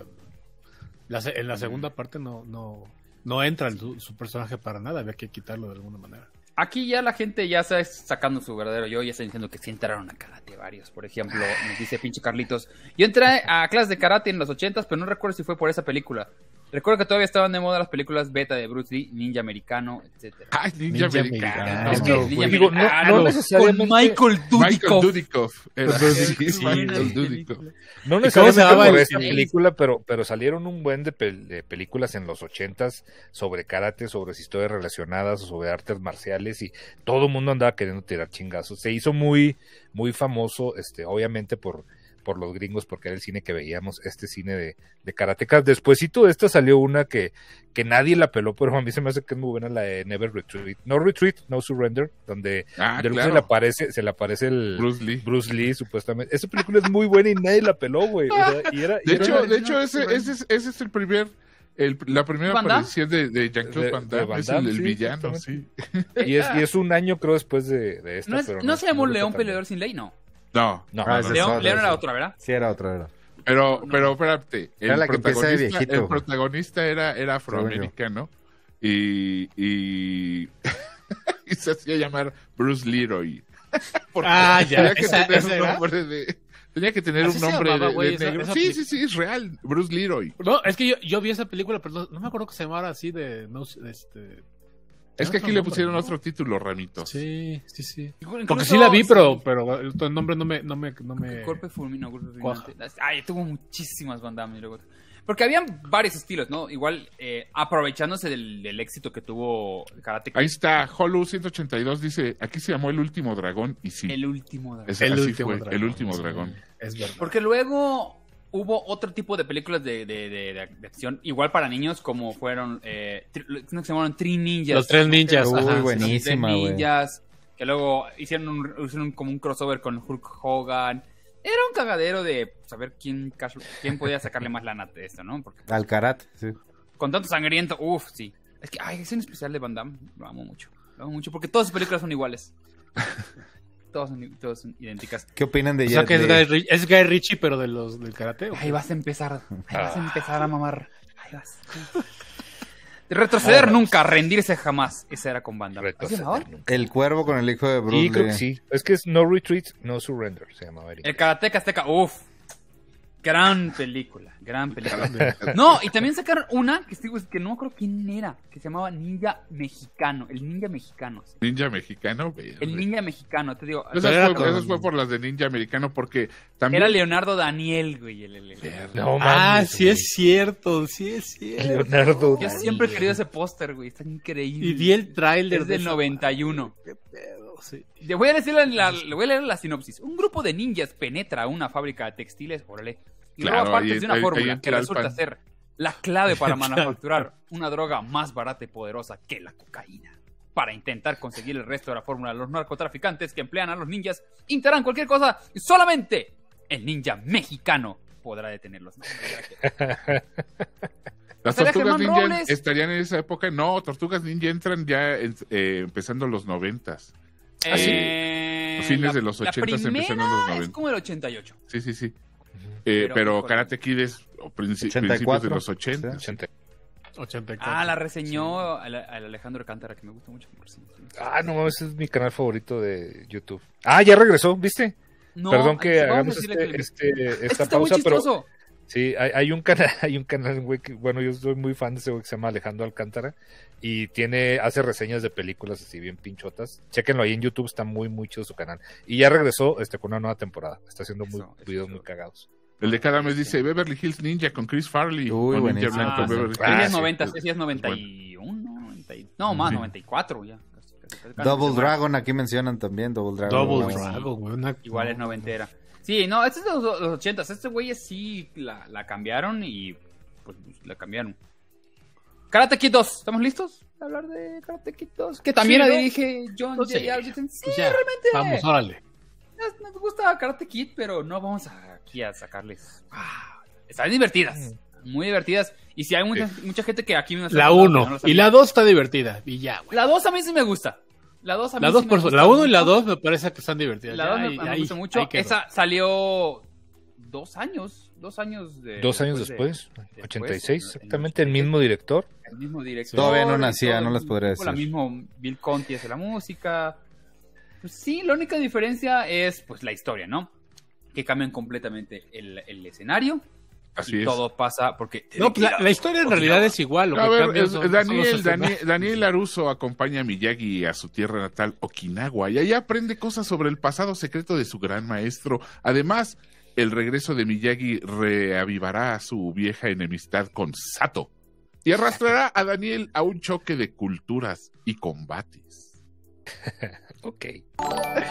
la se- en la segunda parte no, no, no entra el- su personaje para nada. Había que quitarlo de alguna manera. Aquí ya la gente ya está sacando su verdadero yo, ya está diciendo que sí entraron a karate varios. Por ejemplo, nos dice pinche Carlitos. Yo entré a clases de karate en los ochentas, pero no recuerdo si fue por esa película. Recuerdo que todavía estaban de moda las películas beta de Bruce Lee, Ninja Americano, etcétera. ¡Ay, Ninja, Ninja Americano! Americano. Es que no, Ninja digo, no- no necesariamente- con Michael Michael Dudikoff. Dudikoff. Era, Sí, sí, sí, Michael. Dudikoff. No ¿Y cómo se necesariamente por el- esta el- película, pero, pero salieron un buen de, pel- de películas en los ochentas sobre karate, sobre historias relacionadas, sobre artes marciales y todo el mundo andaba queriendo tirar chingazos. Se hizo muy, muy famoso, este, obviamente por, por los gringos, porque era el cine que veíamos, este cine de, de karatecas. Despuésito de esta salió una que, que nadie la peló, pero a mí se me hace que es muy buena la de Never Retreat. No Retreat, No Surrender, donde Ah, claro. se le aparece, se le aparece el Bruce Lee. Bruce Lee, supuestamente. Esa película es muy buena y nadie la peló, güey. O sea, y era, y De era- hecho, de no, hecho no, ese, no. ese, es, ese es el primer... El, la primera aparición de, de Jean-Claude De- Van Damme, Van es el, Damme, el sí, villano, sí. y, es, y es un año, creo, después de, de esta. ¿No, es- pero ¿no se llamó no León Peleador sin Ley? No. No, No, Ah, León, era sí. otra, ¿verdad? Sí, era otra, era. Pero, No. pero espérate, el Era la que protagonista, viejito, el protagonista era, era afroamericano y, y y se hacía llamar Bruce Leroy. Porque Ah, ya, Tenía que esa- tener esa un era. nombre de... Tenía que tener Así un nombre llamaba, de, güey, de esa- negro. esa Sí, sí, sí, es real. Bruce Leroy. No, es que yo, yo vi esa película, pero no, no me acuerdo que se llamara así de... No, este... Es que otro aquí le nombre, pusieron otro título, Ramitos. Sí, sí, sí. Incluso- Porque sí la vi, sí. pero, pero el, el nombre no me... No me, no me... Golpe fulmino, golpe fulminante. Ay, tuvo muchísimas luego- Porque habían varios estilos, ¿no? Igual, eh, aprovechándose del, del éxito que tuvo Karate Kid, Ahí está, Holu 182 dice, aquí se llamó El Último Dragón y sí, el último dragón. ese- El así último fue, dragón. El Último Sí, Dragón. Es verdad. Porque luego hubo otro tipo de películas de, de, de- de- de acción, igual para niños, como fueron, eh, tri- no, que se llamaron Three Ninjas. Los tres ninjas, Uy, ajá. buenísima, Los Tres. Ninjas, que luego hicieron, un- hicieron como un crossover con Hulk Hogan. Era un cagadero de saber quién, quién podía sacarle más lana de esto, ¿no? Porque Al karate, sí. con tanto sangriento, uff, sí. Es que, ay, es un especial de Van Damme, lo amo mucho. Lo amo mucho, porque todas sus películas son iguales. todas, son, todas son idénticas. ¿Qué opinan de O sea que es de- Guy, es Guy Ritchie, pero de los del karate. Ahí vas a empezar, ahí vas a Ah. empezar a mamar. Ahí vas. De retroceder nunca, rendirse jamás. Esa era con nunca. El cuervo con el hijo de Bruce creo que sí. Es que es No Retreat, No Surrender, se llamaba Eric. El Karateka Azteca, uff. Gran película, gran película. No, y también sacaron una que, que no acuerdo quién era, que se llamaba Ninja Mexicano, el Ninja Mexicano. sí. Ninja mexicano. El Ninja Mexicano, te digo. Esas fue, con- esas fue por las de Ninja americano porque también... Era Leonardo Daniel, güey. el- el- el- Verde. No Ah, mames, sí güey. es cierto, sí es cierto. Leonardo. Yo siempre he querido ese póster, güey. Está increíble. Y vi el tráiler Es de del esa 91. madre, qué pedo, sí. Le voy a decir la, la- le voy a leer la sinopsis. Un grupo de ninjas penetra una fábrica de textiles, órale, y Claro, roba partes ahí- de una ahí- fórmula ahí que resulta pan. ser la clave para manufacturar una droga más barata y poderosa que la cocaína. Para intentar conseguir el resto de la fórmula, los narcotraficantes que emplean a los ninjas intentarán cualquier cosa y solamente el ninja mexicano podrá detenerlos. No, Las ¿Estaría tortugas ninja estarían en esa época. No, tortugas ninja entran ya en- eh, empezando los noventas. Ah, sí. Eh, Fines de los la 80s, empezando en los primera 90. Es como el 88. Sí, sí, sí. Eh, Pero, pero. Karate Kid es o princi- 84, principios de los 80. 80. 84. Ah, la reseñó al, al Alejandro Cántara, que me gusta mucho. Ah, no mames, ese es mi canal favorito de YouTube. Ah, ya regresó, ¿viste? No, Perdón que hagamos este, que- este- Es que esta pausa, pero. Sí, hay, hay un canal, hay un canal, güey, que, bueno, yo soy muy fan de ese güey que se llama Alejandro Alcántara y tiene, hace reseñas de películas así bien pinchotas. Chequenlo ahí en YouTube, está muy, muy chido su canal. Y ya regresó este, con una nueva temporada. Está haciendo muy, Eso, videos eso. muy cagados. El de cada mes dice Beverly Hills Ninja con Chris Farley. Uy, o Ninja buenísimo. Blanco Ah, sí. Beverly Ah, Ese es sí. 90, ese es 91, 90 y- no, más, Sí. 94 ya. casi, casi, casi, casi, Double. Dragon, aquí mencionan también Double Dragon. Double Dragon, Igual es noventera. Sí, no, este es de los, los 80. Este güey sí la, la cambiaron y pues la cambiaron. Karate Kid 2, ¿estamos listos? a hablar de Karate Kid 2? Que también Sí, la dirige John J. sí. Pues ya, realmente. Vamos, órale. Nos, gusta Karate Kid, pero no vamos a- aquí a sacarles. Ah, están divertidas. Muy divertidas. Y si hay mucha, mucha gente que aquí no La hablando, 1 que no las y la visto. 2 está divertida. Y ya, güey. La 2 a mí sí me gusta. La 2 a mí La sí 2 me por gusta La 1 y la mucho. 2 me parece que están divertidas. La Ya, 2 me, me gusta mucho. ahí. Esa salió dos años. Dos años de, Dos años de- después, después, 86, en- en exactamente, el 86. mismo director. el mismo director. Todavía no nacía, todo, no les podría tipo La decir. mismo Bill Conti hace la música. Pues sí, la única diferencia es pues la historia, ¿no? Que cambian completamente el, el escenario. Así y es. todo pasa porque... No, pues la, la historia en realidad es igual. Lo A que ver, cambia es- son- son Daniel, los Daniel, escenarios. Daniel Aruso acompaña a Miyagi a su tierra natal, Okinawa, y allá aprende cosas sobre el pasado secreto de su gran maestro. Además, el regreso de Miyagi reavivará su vieja enemistad con Sato y arrastrará a Daniel a un choque de culturas y combates. Ok.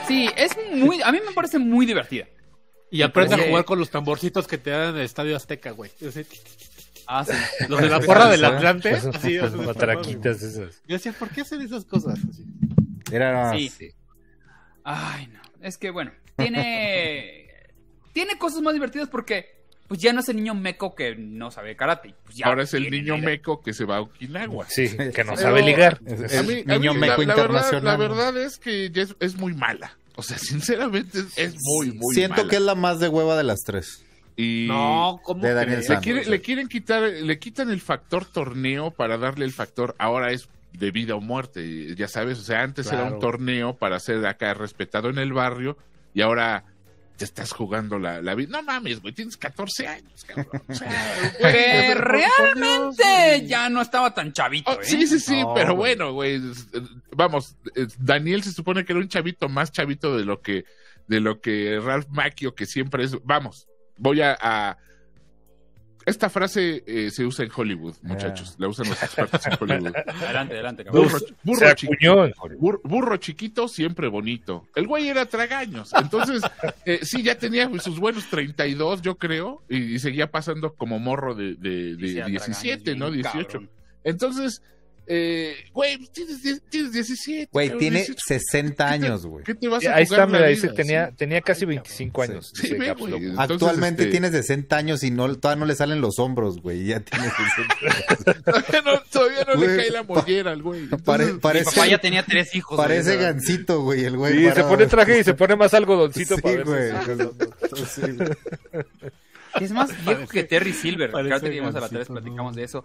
Sí, es muy... A mí me parece muy divertida. Y aprende a jugar con los tamborcitos que te dan en el Estadio Azteca, güey. Yo sé- Ah, sí. Los de la porra del. Atlante. Así, matraquitas esas. Yo decía, ¿por qué hacen esas cosas? Así. Era Sí. Ay, no. Es que bueno, tiene. tiene cosas más divertidas porque. Pues ya no es el niño meco que no sabe karate. Pues ya Ahora es el niño meco que se va a Okinawa. Sí, que no Pero- sabe ligar. Es- Es- es- A mí- a niño mí meco la, la verdad, internacional. la verdad es que ya es, es muy mala. O sea, sinceramente es, es muy, muy Siento mala. que es la más de hueva de las tres. Y No, ¿cómo De Daniel crees? le, quieren quitar, le quitan el factor torneo para darle el factor ahora es de vida o muerte, ya sabes, o sea, antes era un torneo para ser acá respetado en el barrio y ahora te estás jugando la, la vida. No mames, güey, tienes 14 años, cabrón. O sea, güey, Que por- por Dios, realmente ya no estaba tan chavito, Oh, ¿eh? sí, sí, sí, No, pero güey. bueno, güey, eh, vamos, eh, Daniel se supone que era un chavito más chavito de lo que de lo que Ralph Macchio que siempre es, vamos, voy a, a- esta frase eh, se usa en Hollywood, muchachos, la usan los expertos en Hollywood. Adelante, adelante, cabrón. Burro, burro Se chiquito, burro siempre bonito. El güey era tragaños. Entonces, eh, sí, ya tenía sus buenos 32, yo creo, y, y seguía pasando como morro de, de- de Sí, sea 17, tragaños, ¿no? bien 18. cabrón. Entonces, eh, güey, tienes, tienes 17. Güey, tiene 18. 60 años, güey. ¿Qué te vas a Ahí jugar está, mira, dice, tenía, Sí. tenía casi 25 años. Sí, dice ve, Caps güey. Entonces, Actualmente este- tiene 60 años y no todavía no le salen los hombros, güey. Ya tiene 60. todavía no, todavía no le Güey, cae la mollera al güey. Entonces, Pare- Mi parece papá ya tenía tres hijos. parece güey. gancito, güey, el güey. Sí, se parado. pone traje y se pone más algodoncito Sí, para ver. güey. Sí, güey. Es más viejo que Terry Silver. que llegamos a la 3 gancito, platicamos de eso.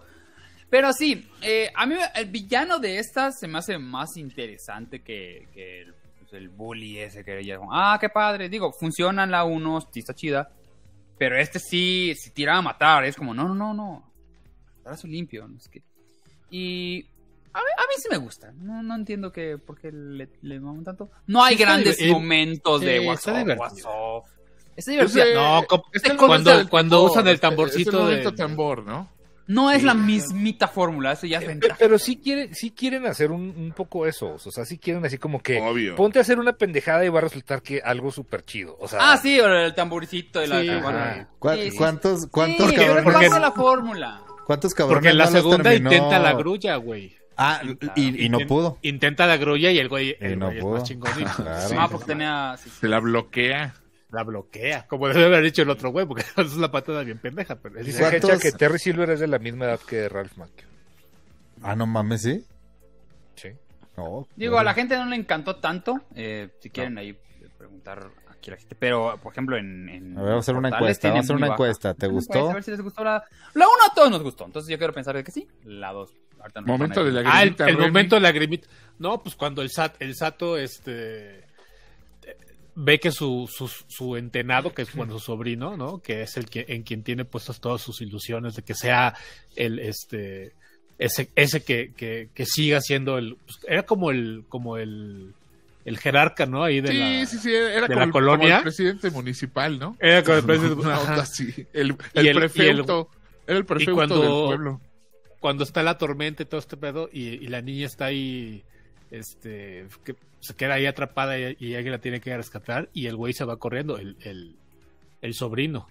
Pero sí, eh, a mí el villano de estas se me hace más interesante que, que el, pues, el bully ese que ya... Ah, qué padre. Digo, funciona en la 1, sí está chida. Pero este sí, si tira a matar, es como, no, no, no, no. Brazo limpio. No. Y a mí, a mí sí me gusta. No, no entiendo que, por qué le, le maman tanto. No hay está grandes momentos de eh, WhatsApp. está divertido. Ese- No, cuando- cuando usan el tamborcito es el momento de- tambor, ¿no? No es Sí. la mismita fórmula, eso ya es Pe- ventaja. Pero sí quieren, sí quieren hacer un, un poco eso. O sea, sí quieren así como que Obvio. ponte a hacer una pendejada y va a resultar que algo súper chido. O sea, Ah, sí, o el tamborcito de la Sí, campana. ajá. ¿Cuá- Sí, sí, ¿Cuántos, cuántos cabrones? Porque- la fórmula. ¿Cuántos cabrones? Porque en la no segunda terminó? intenta la grulla, güey. Ah, y, y no pudo. Intenta la grulla y el güey, Y el no güey es pudo. más chingón y Claro. sí, ah, porque tenía... sí, sí. Se la bloquea. La bloquea. Como debe haber dicho el otro güey, porque es una patada bien pendeja. Pero él dice dice, ¿Cuántos- Hecha que Terry Silver es de la misma edad que Ralph Macchio. Ah, no mames, ¿sí? Sí. No, Digo, a la gente no le encantó tanto. eh, si quieren ahí preguntar aquí a la gente. Pero, por ejemplo, en... en A ver, vamos a hacer una encuesta, vamos a hacer una encuesta. ¿Te gustó? encuesta, A ver si les gustó la... La 1 a todos nos gustó. Entonces yo quiero pensar de que sí. La 2. Momento de la ah, el, grimita, el momento de la grimita. No, pues cuando el, Sat, el Sato este, ve que su, su, su entenado, que es bueno, su sobrino, ¿no? Que es el que en quien tiene puestas todas sus ilusiones de que sea el este ese, ese que, que, que siga siendo el pues, era como el como el el jerarca, ¿no? Ahí de Sí, la sí, sí, era de como, la el, colonia. como el presidente municipal, ¿no? Era como el presidente- onda así. El, el el- prefecto. era el prefecto cuando- del pueblo. cuando está la tormenta y todo este pedo y, y la niña está ahí este que se queda ahí atrapada y, y alguien la tiene que rescatar y el güey se va corriendo el, el, el sobrino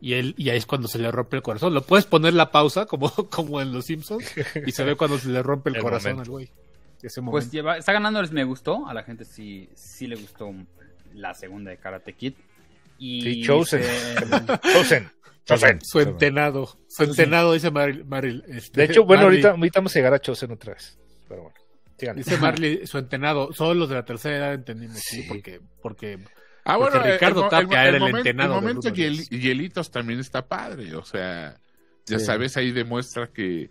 y él y ahí es cuando se le rompe el corazón lo puedes poner la pausa como como en los Simpsons y se ve cuando se le rompe el, El corazón momento. al güey ese Pues lleva, está ganando el me gustó. A la gente sí, sí le gustó la segunda de Karate Kid. Y Sí, Chosen. se- Chosen. Chosen. su entenado su entenado dice Maril, Maril, este, De hecho, bueno, ahorita vamos a llegar a Chosen otra vez. Pero bueno, síganle. dice Marley su entenado solo los de la tercera edad entendimos sí, Sí. porque porque Ah, Porque bueno, Ricardo mo- Tapia era el momento- entenado El de momento hiel- hielitos también está padre. O sea, ya Sí. sabes, ahí demuestra que.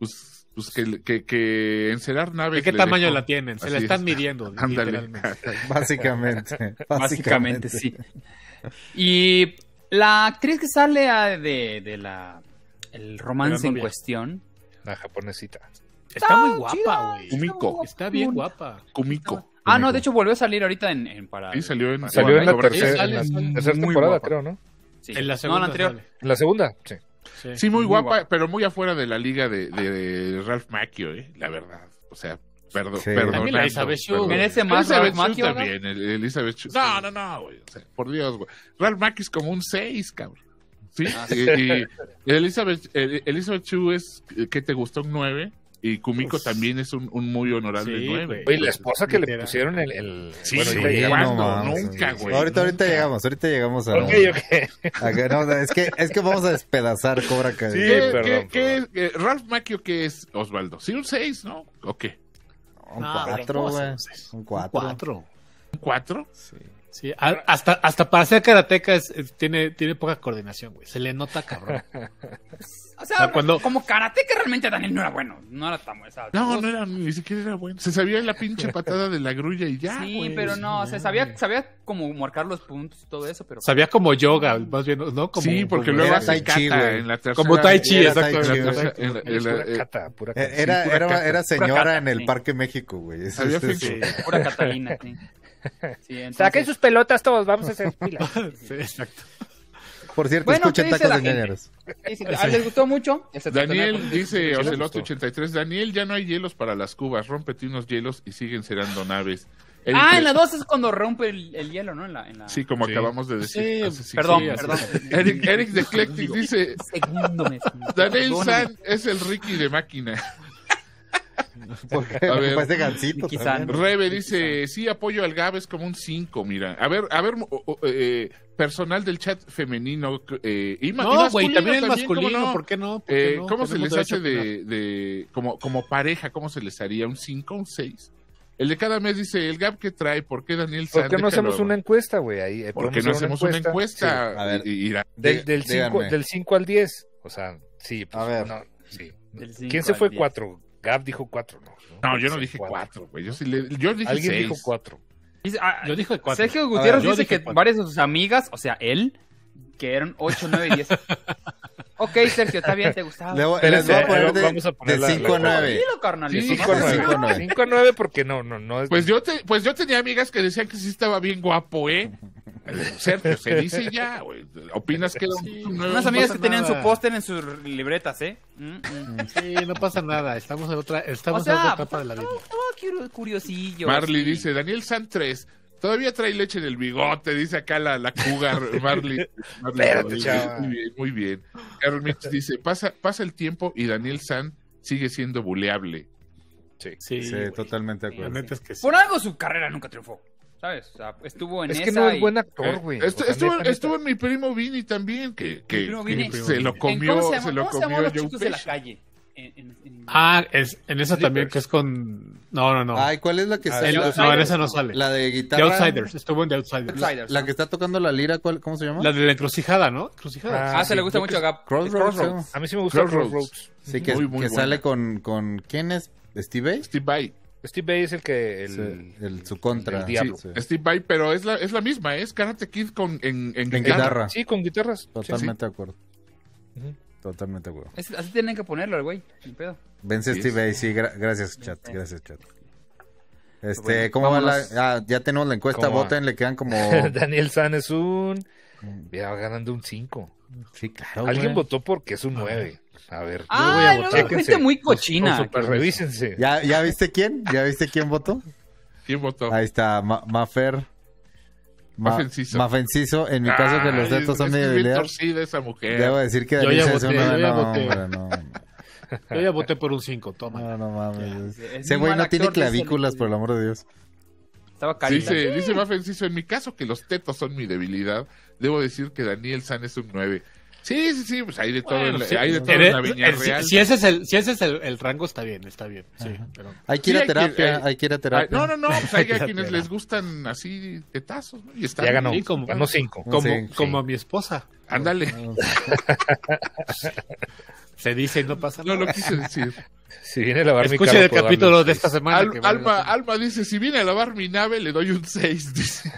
Pues, pues que, que, que encerar naves. ¿De qué tamaño dejó- la tienen? Se la están es. midiendo, Ándale. literalmente. Básicamente. Básicamente, sí. Y la actriz que sale a- de, de la el romance De la en cuestión. La japonesita. Está muy chida, guapa, güey. Kumiko. Está bien guapa. Kumiko. Ah, no, de hecho volvió a salir ahorita en, en para. Sí, salió en, Salió en la tercera, en la tercera temporada, guapa. creo, ¿no? Sí. En la No, segunda la anterior. En la segunda, sí. Sí. Sí, muy Muy guapa, guapa. pero muy afuera de la liga de, de Ralph Macchio, ¿eh? La verdad. O sea, perdo, Sí. la Elizabeth Shue. perdón. Merece más Elizabeth Ralph Macchio, también, el- Elizabeth Shue. No, no, no, güey. O sea, por Dios, güey. Ralph Macchio es como un 6, cabrón. ¿Sí? Ah, y, y Elizabeth, el- Elizabeth Shue es, eh, ¿qué te gustó? Un 9. Y Kumiko Pues, también es un, un muy honorable sí, 9. güey. Oye, la esposa que le Literal. pusieron el... el... Sí, bueno, sí, ahorita llegamos. ¿cuándo? mames. Nunca, güey. Ahorita, ahorita llegamos, ahorita llegamos a... Ok, ok. a que- no, es, que, es que vamos a despedazar Cobra Kai. Sí, ¿Qué, perdón, qué- qué perdón. es? Eh, Ralph Macchio, ¿qué es, Osvaldo? Sí, un 6, ¿no? ¿O qué? Un No, cuatro, güey, güey. ¿cómo se- Un Un cuatro. cuatro. ¿Un 4? Sí. Sí, hasta, hasta para ser karateca es- es- tiene, tiene poca coordinación, güey. Se le nota cabrón. O sea, sea, cuando- como karateca realmente Daniel no era bueno. No era tan bueno. No, no era, ni siquiera era bueno. Se sabía la pinche patada de la grulla y ya. Sí, pero no, o sea, sabía, sabía como marcar los puntos y todo eso, pero... Sabía como yoga, más bien, ¿no? Como, sí, porque como- luego era tai chi, kata güey. en la tercera. Como tai chi, Era exacto. Es. Era, era, era señora cata, en el sí. Parque México, güey. Es- feng eso. shui. Pura Catalina, sí. Sí, entonces- Saquen sus pelotas todos, vamos a hacer fila. Sí, exacto. Por cierto, Bueno, escuchen ¿qué dice tacos de gente? ñañaros. Sí, sí, a- les gustó mucho. el 79%. Daniel dice Sí, me Ocelote gustó. 83, Daniel, ya no hay hielos para las cubas, rómpete unos hielos y siguen cerrando naves. Eric Ah, en la 2 es cuando rompe el, el hielo, ¿no? En la, en la... Sí, como Sí. acabamos de decir. Sí, Perdón, perdón. Eric, Eric de Eclectic dice, Segundo me... Daniel. San es el Ricky de máquina. Porque ver. parece gancito. Rebe dice, sí, apoyo al Gab, es como un 5, mira. A ver, a ver, o- o- eh, personal del chat femenino. eh, y No, güey, también el ¿cómo masculino, no? ¿por qué no? ¿Por qué Eh, no? ¿Cómo se les hace de, de como, como pareja? ¿Cómo se les haría? ¿Un 5, un 6? El de cada mes dice, el Gab que trae, ¿por qué Daniel ¿Por San? qué no Déjalo, hacemos una encuesta, güey? Ahí, eh, ¿Por qué no hacemos una encuesta? Sí, a ver. Y- y irá- Del, del, Díganme. 5, del 5 al 10. O sea, sí. Pues, A ver. no, sí. ¿Quién se fue diez. 4? Gab dijo 4, ¿no? No, yo no dije cuatro. 4, güey. Yo, sí le- yo dije Alguien 6. dijo 4. Dice, ah, Yo dije cuatro. Sergio Gutiérrez ver, dice que cuatro. varias de sus amigas, o sea, él, que eran 8, 9 y 10. ok, Sergio, está bien, te gustaba. Le voy- les voy a poner de, vamos a poner de la- 5 a la- 9. Dilo, carnalito. Sí, no 5 a pasa 9. nada. 5 a 9. 5 a 9 porque no, no, no es... Pues yo, te, pues yo tenía amigas que decían que sí estaba bien guapo, ¿eh? Sergio, se dice ya, güey. ¿Opinas que Sí, un nuevo- Unas amigas que tenían nada. su póster en sus libretas, ¿eh? Mm, mm. Sí, no pasa nada. Estamos en otra, O estamos en sea, otra etapa de la vida. todo- todo curi- curiosillo. Marley así. dice, Daniel San 3, todavía trae leche en el bigote, dice acá la, la cougar, Marley. Marley Espérate, chava. muy bien, muy bien. Carol Mitch dice, pasa, pasa el tiempo y Daniel San sigue siendo buleable. Sí. Sí, Sí, totalmente de La acuerdo. neta es que sí. Por algo su carrera nunca triunfó. ¿Sabes? O sea, estuvo en Es esa que no es y- buen Eh, actor, güey. estu- O sea, estuvo, neta, neta. estuvo en mi primo Vini también, que, que, que Vini. se lo ¿En comió, ¿Cómo se, llama? se lo ¿Cómo se comió llaman los Joe chicos de la Pesci. calle? En- en- en- Ah, es, en esa también, Sleepers. que es con... No, no, no. Ay, ¿cuál es la que Ah, sale? el- La, no, en esa no sale. la de The guitarra. Outsiders. Estuvo en The Outsiders. Outsiders. La que está tocando la lira, ¿cuál, ¿cómo se llama? La de la encrucijada, ¿no? Encrucijada. Ah, se sí, le gusta creo mucho a que Gap. Crossroads. Crossroads. A mí sí me gusta Crossroads. Crossroads. Sí, que, Muy, muy que sale con, con... ¿Quién es? ¿Steve Vai? Steve Vai. Steve Bay es el que... El, Sí, el- su contra. el diablo. Sí, Steve Vai, pero es la, es la misma, es Karate Kid con, en, en En guitarra. guitarra. Sí, con guitarras. Totalmente de acuerdo. Ujú. Totalmente. Es- así tienen que ponerlo, el güey. Ni pedo. Vence Sí, Steve sí, gra- gracias chat, gracias chat. Este, Bueno, ¿cómo va la...? Ah, ya tenemos la encuesta, voten, le quedan como... Daniel San es un... Ya va ganando un 5. Sí, claro, Alguien güey. votó porque es un 9. A ver. Ah, yo no, voy a votar. gente muy cochina. Super- revísense. ¿Ya, ¿Ya viste quién? ¿Ya viste quién votó? ¿Quién votó? Ahí está, Ma- Mafer. Mafenciso. Mafenciso. En mi caso, que los tetos son es mi debilidad. torcida esa mujer. Debo decir que Yo Daniel ya Sáenz es voté, una- yo ya no, voté. hombre, no, Yo ya voté por un 5, toma. no, no mames. Es Ese güey no tiene el- clavículas, por el amor de Dios. Estaba carita. Dice, dice Mafenciso, en mi caso que los tetos son mi debilidad, debo decir que Daniel San es un 9. Sí, sí, sí, pues hay de todo, en, la- sí, hay de todo en- en la Viña en- si- Real. Si, ese es el, si ese es el, el rango, está bien, está bien. Sí, pero... Hay que ir Sí, a hay terapia, hay- hay que ir a terapia. no, no, no, pues hay a quienes les gustan así de tazos, ¿no? Y están Ya ganó. Sí, como- Ganó 5. Como, Sí, como sí. a mi esposa. Ándale, Se dice y no pasa no nada. lo quise decir. Si viene a lavar mi Escuchen carro, el capítulo darle de esta semana. Al- que Alma. Alma dice, si viene a lavar mi nave, le doy un 6, dice.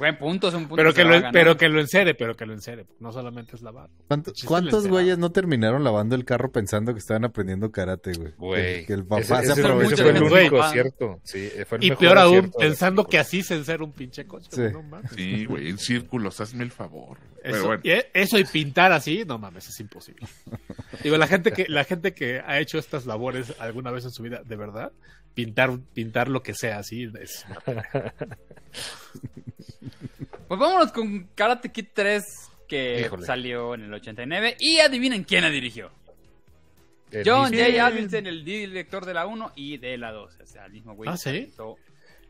Buen punto, es un punto. pero, que lo, ganar. pero que lo encere, pero que lo encere. No solamente es lavar. ¿Cuánto- Chiste ¿Cuántos güeyes no terminaron lavando el carro pensando que estaban aprendiendo karate, güey? Güey. Que, que el papá Ese- se ese- aprovechó. fue el Güey. único acierto. Sí, fue el Y mejor peor aún, pensando que así se encera un pinche coche. Sí. güey, No mames. Sí, güey, en círculos, hazme el favor. Pero Eso, bueno, y e- eso y pintar así, no mames, es imposible. Digo, la gente que la gente que ha hecho estas labores alguna vez en su vida, de verdad, pintar pintar lo que sea así es Pues vámonos con Karate Kid 3, que Híjole. salió en el 89. Y adivinen quién la dirigió. El John J. Avildsen, el director de la 1 y de la 2. O sea, el mismo güey. Ah, ¿sí? aventó-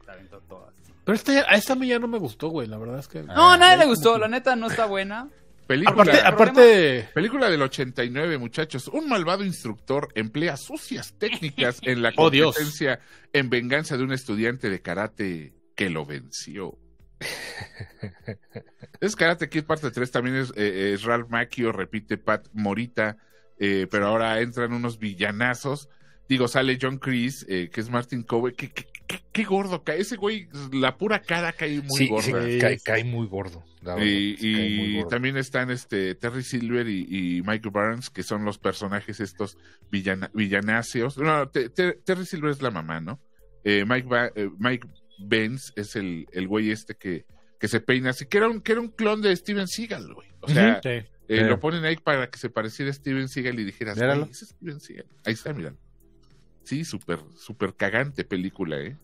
aventó todas. sí. Pero esta, a esta a mí ya no me gustó, güey, la verdad es que No, a nadie le gustó. La neta no está buena. Película, Aparte, aparte película del 89, muchachos. Un malvado instructor emplea sucias técnicas en la Oh, competencia en venganza de un estudiante de karate que lo venció. es Karate Kid parte 3, también es, eh, es Ralph Macchio, repite Pat Morita, eh, pero ahora entran unos villanazos. Digo, sale John Chris, eh, que es Martin Cove. ¿Qué, qué, qué- qué gordo cae. Ese güey, la pura cara cae muy Sí, gorda. sí, cae, cae muy gordo. la verdad, Y, cae muy y gordo. también están este Terry Silver y, y Mike Burns, que son los personajes estos villana, villanáceos. No, Te- Te- Terry Silver es la mamá, ¿no? Eh, Mike, Ba- eh, Mike Benz es el, el güey este que, que se peina así, que era un, que era un clon de Steven Seagal, güey. O sea, Sí. eh, Sí. lo ponen ahí para que se pareciera a Steven Seagal y dijeras, Míralo. "Güey, ese es Steven Seagal. Ahí está, mira. Sí, súper, súper cagante película, ¿eh?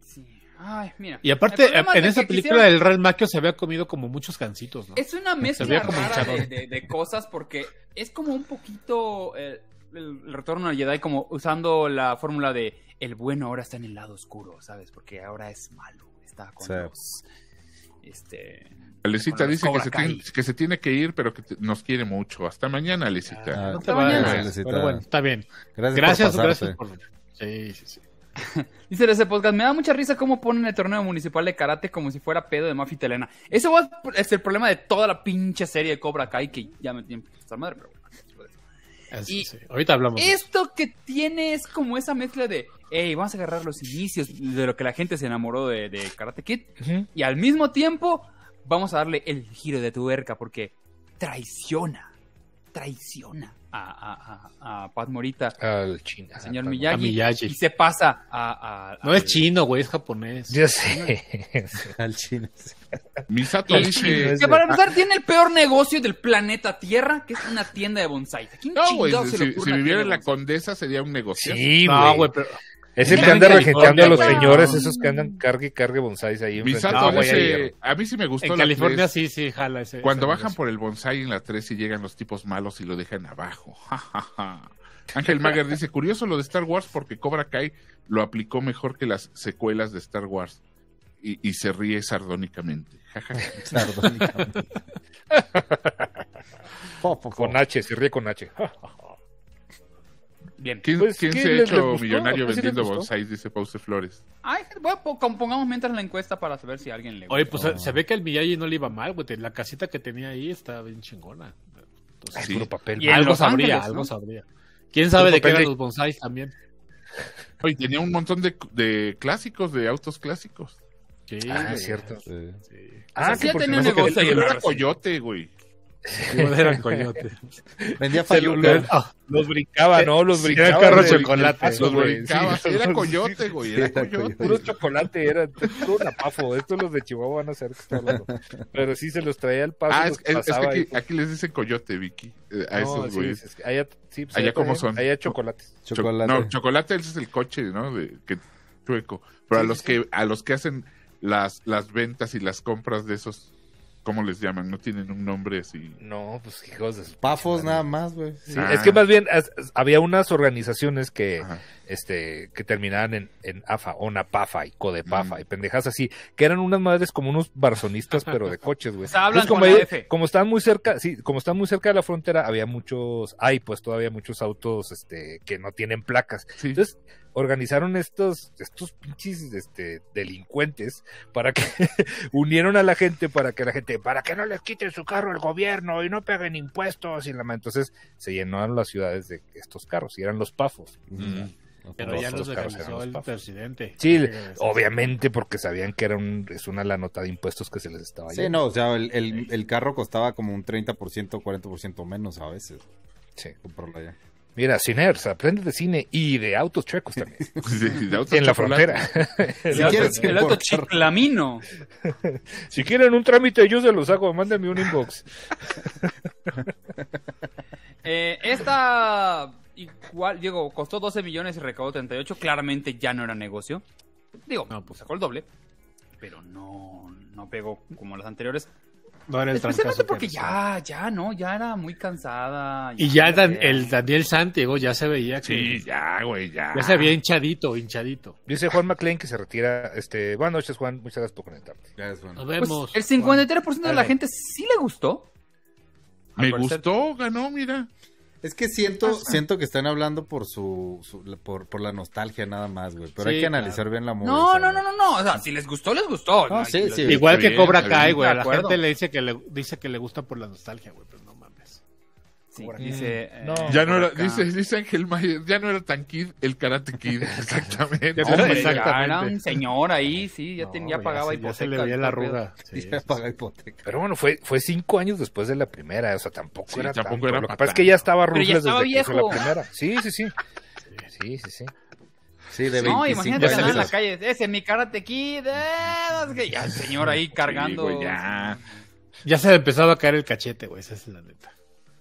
Sí. Ay, mira. Y aparte, en esa película quisieron- el Real Macchio se había comido como muchos gancitos, ¿no? Es una mezcla rara de, hinchadón. de- de cosas porque es como un poquito eh, el, el retorno al Jedi como usando la fórmula de el bueno ahora está en el lado oscuro, ¿sabes? Porque ahora es malo, está con Sí. los este Alecita dice que se, tiene, que se tiene que ir, pero que te- nos quiere mucho. Hasta mañana, Alecita. Ah, Hasta mañana. Alecita. pero bueno, está bien. Gracias, Gracias, por gracias pasarte. por... Sí, sí, sí. Dice ese podcast, me da mucha risa cómo ponen el torneo municipal de karate como si fuera pedo de mafia italiana. Ese es el problema de toda la pinche serie de Cobra Kai que ya me tiene esta madre, pero bueno. Y sí. Ahorita hablamos. de eso. Esto que tiene es como esa mezcla de, hey, vamos a agarrar los inicios de lo que la gente se enamoró de, de Karate Kid y al mismo tiempo vamos a darle el giro de tuerca porque traiciona, traiciona a, a, a, Pat Morita, Al chino. al señor Miyagi, A Miyagi. y se pasa a... a- No es chino, güey, es japonés. Ya sé. Al chino. Misato El dice. chino Que para empezar tiene el peor negocio del planeta Tierra, que es una tienda de bonsai. ¿A quién No, güey, si, viviera en la? Condesa sería un negocio. Sí, güey, pero... Es el que anda regenteando a los señores, esos que andan cargue y cargue bonsáis ahí. Misato No. A mí sí me gustó En la California sí, sí, jala ese. Cuando ese bajan por el bonsai en la 3 y llegan los tipos malos y lo dejan abajo. Ja, ja, ja. Ángel Mager dice, curioso lo de Star Wars porque Cobra Kai lo aplicó mejor que las secuelas de Star Wars. Y, y se ríe sardónicamente. Sardónicamente. Con H, se ríe con H. Bien. ¿Quién, Pues, quién ¿qué se ha hecho millonario ¿A ti sí les vendiendo gustó? bonsais? Dice Pause Flores. Ay, bueno, po- com- pongamos mientras la encuesta para saber si a alguien le Oye, gusta. pues se ve que al Miyagi no le iba mal, güey. La casita que tenía ahí está bien chingona. Entonces, Es Sí. puro papel. Y algo sabría, Ángeles, algo ¿no? sabría. ¿Quién sabe de qué eran de- los bonsáis también? Oye, tenía un montón de, de clásicos, de autos clásicos. Sí, Ah, es cierto. Sí. Sí. Ah, sí ya tenía un negocio en era la coyote, güey. Igual era coyote. Vendía fayuca. Ah, Los brincaba, ¿no? Los brincaba. era carro del chocolate. Los güey. brincabas. Sí, Era coyote, güey. Sí, Era coyote. Puro chocolate, era puro napafo. Estos los de Chihuahua van a hablando. Pero sí se los traía al paso. Ah, los es, es- es que pasaba aquí, les dicen coyote, Vicky. eh, A No, esos sí, güeyes. es que allá, sí, pues Allá allá cómo también, son. Allá chocolates. Cho- Chocolate. No, chocolate ese es el coche, ¿no? De, que chueco. Pero a los sí, que a los que hacen las las ventas y las compras de esos ¿cómo les llaman? No tienen un nombre así. No, pues hijos de Pafos nada más, güey. Sí, Ah. Es que más bien había unas organizaciones que Ajá. Este que terminaban en, en AFA, ONAPAFA y CODEPAFA Mm. y pendejas así, que eran unas madres como unos barzonistas pero de coches, güey. Entonces, como, ahí- como estaban muy cerca, sí, como están muy cerca de la frontera, había muchos, hay pues todavía muchos autos este que no tienen placas. Sí. Entonces organizaron estos estos pinches este delincuentes para que unieron a la gente para que la gente para que no les quiten su carro el gobierno y no paguen impuestos y la entonces se llenaron las ciudades de estos carros y eran los pafos. Pero Los- ya los legalizó el presidente. Sí, Sí, obviamente porque sabían que era un, es una la nota de impuestos que se les estaba Sí, yendo. no, o sea, el, el, el carro costaba como un 30%, 40% menos a veces. Sí. Comprarlo allá. Mira, Ciners, aprende de cine y de autos chuecos también. De- de autos en la chocolate. frontera. El Si auto- quieres el auto chiclamino. si quieren un trámite, yo se los hago. Mándenme un inbox. Eh, esta igual, digo, costó 12 millones y recaudó 38. Claramente ya no era negocio. Digo, No, pues pues. sacó el doble. Pero no, no pegó como las anteriores. No era el Especialmente porque que ya, ya, no, ya era muy cansada. Y ya Dan- el Daniel Santiago ya se veía que Sí, ya, güey, ya. ya se veía hinchadito, hinchadito. Dice Juan McLean que se retira. Este, buenas noches, Juan. Muchas gracias por conectarte. Gracias, Juan. Nos Pues, vemos. el 53% de la gente sí le gustó. Me gustó, ganó, mira. Es que siento, siento que están hablando por su, su- por, por la nostalgia nada más, güey. Pero Sí, hay que claro. analizar bien la movie. No, no, no, no, no. O sea, si les gustó, les gustó. No, sí, Lo- sí. Igual que bien, Cobra Kai, güey. la gente le dice que le dice que le gusta por la nostalgia, güey, pero no mames. Sí, Cobra- dice, no. eh, Ya no era, dice, dice Ángel Mayer, ya no era tan kid el Karate Kid, exactamente. Ya No, hombre, Exactamente. ya era un señor ahí, sí, ya, No, tenía, güey, pagaba se- hipoteca. Ya se le veía la arruga. Sí, Ya sí, hipoteca. Pero bueno, fue, fue cinco años después de la primera, o sea, tampoco Sí, era tampoco tanto. era Lo que pa' pasa es que ya estaba ya estaba desde que hizo la viejo. primera. Sí, sí, sí. Sí, sí, sí. Sí, de 25 No, imagínate que andaba en la calle. Ese es mi karate kid. eh, ya el señor ahí cargando. güey, ya. Ya se le empezaba a caer el cachete, güey. Esa es la neta.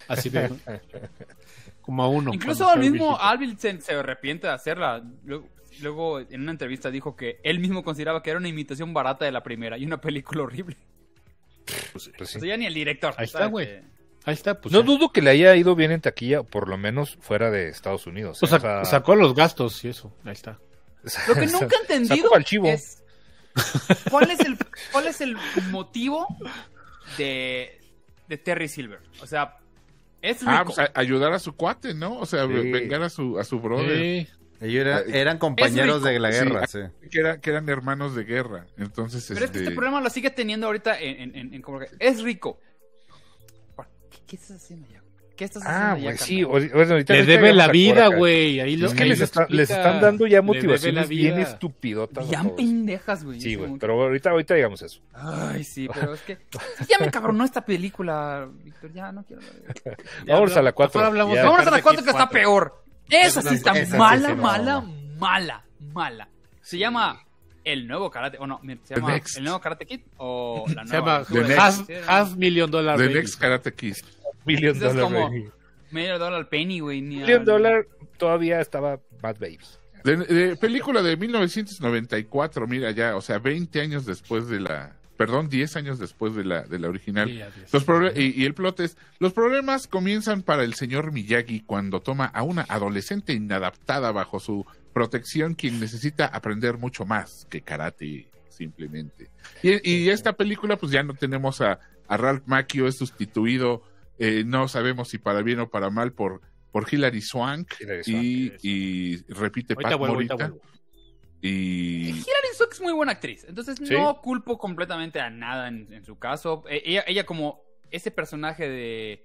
Así de. como a uno. Incluso el mismo viejito. Alvin se, se arrepiente de hacerla. Luego, luego, en una entrevista dijo que él mismo consideraba que era una imitación barata de la primera y una película horrible. Pues sí. O sea, ya ni el director. Ahí está, güey. Ahí está, pues. No ya. dudo que le haya ido bien en taquilla, por lo menos fuera de Estados Unidos. Pues ¿eh? sac- O sea, sacó los gastos y eso. Ahí está. Lo que nunca he entendido Sacó al chivo. es cuál es el cuál es el motivo de, de Terry Silver. O sea, es rico. Ah, pues a- ayudar a su cuate, ¿no? O sea, Sí. vengar a su, a su brother. Sí. Ellos eran, eran compañeros de la guerra, sí. Que, era- que eran hermanos de guerra. Entonces, Pero es que este, este problema lo sigue teniendo ahorita en, en, en- en Kai. Es rico. ¿Qué, qué estás haciendo allá? ¿Qué estás haciendo Ah, güey, carnal? sí. o- bueno, ahorita- Le ahorita debe la vida, güey. Ahí lo- Es que les, está- les están dando ya motivaciones bien estupidotas. a Bien todos. pendejas, güey. Sí, güey. Pero ahorita, ahorita digamos eso. Ay, sí, pero es que sí, ya me cabronó esta película, Víctor. Ya no quiero. Ya, Vámonos a la mejor 4. hablamos Ya. de- Vámonos a la Karate 4 Kid que está 4. peor. Esa sí está mala, mala, mala, mala. Se llama El Nuevo Karate, o no, se llama Next. El Nuevo Karate Kid o la Se nueva llama de- Next. Half, Million Dollar The Baby. Next Karate Kid. Million Ese es Dollar como- Baby. Medio dólar penny, güey. Million Dollar todavía estaba Mad Baby. De, de película de 1994, mira ya, o sea, 20 años después de la, perdón, 10 años después de la, de la original. Sí. Los y, y el plot es, los problemas comienzan para el señor Miyagi cuando toma a una adolescente inadaptada bajo su protección quien necesita aprender mucho más que karate simplemente. Y, y esta película pues ya no tenemos a, a Ralph Macchio, es sustituido, eh, no sabemos si para bien o para mal por, por Hilary Swank Hilary y, y repite Ahorita Pat vuelvo, Morita. Y Hilary Swank es muy buena actriz, entonces Sí. no culpo completamente a nada en, en su caso. Eh, ella, ella como ese personaje de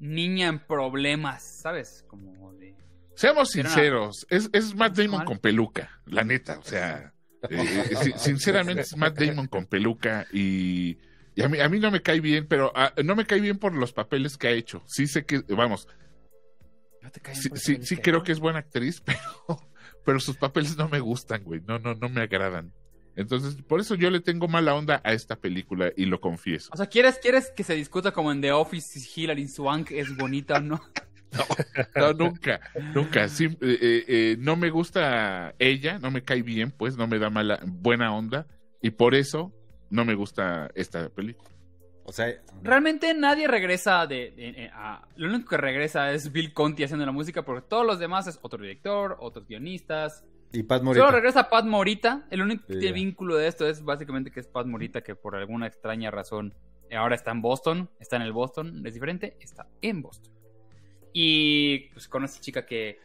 niña en problemas, ¿sabes? Como de... Seamos sinceros, es, es Matt Damon mal. con peluca, la neta, o sea, eh, eh, si- sinceramente es Matt Damon con peluca y, y a, mí, a mí no me cae bien, pero ah, no me cae bien por los papeles que ha hecho. Sí sé que, vamos, ¿No te caen sí, sí, creo que es buena actriz, pero, pero sus papeles no me gustan, güey, no, no, no me agradan. Entonces, por eso yo le tengo mala onda a esta película y lo confieso. O sea, ¿quieres, ¿quieres que se discuta como en The Office si Hilary Swank es bonita o no? No, nunca, nunca. Sí, eh, eh, eh, no me gusta ella, no me cae bien, pues no me da mala, buena onda y por eso no me gusta esta película. O sea, Realmente nadie regresa de, de- a- Lo único que regresa es Bill Conti haciendo la música, porque todos los demás es otro director, otros guionistas. y Pat Solo Morita. regresa Pat Morita. El único que Sí, tiene ya. vínculo de esto es básicamente que es Pat Morita, que por alguna extraña razón ahora está en Boston. Está en el Boston, es diferente, está en Boston. Y pues con esta chica que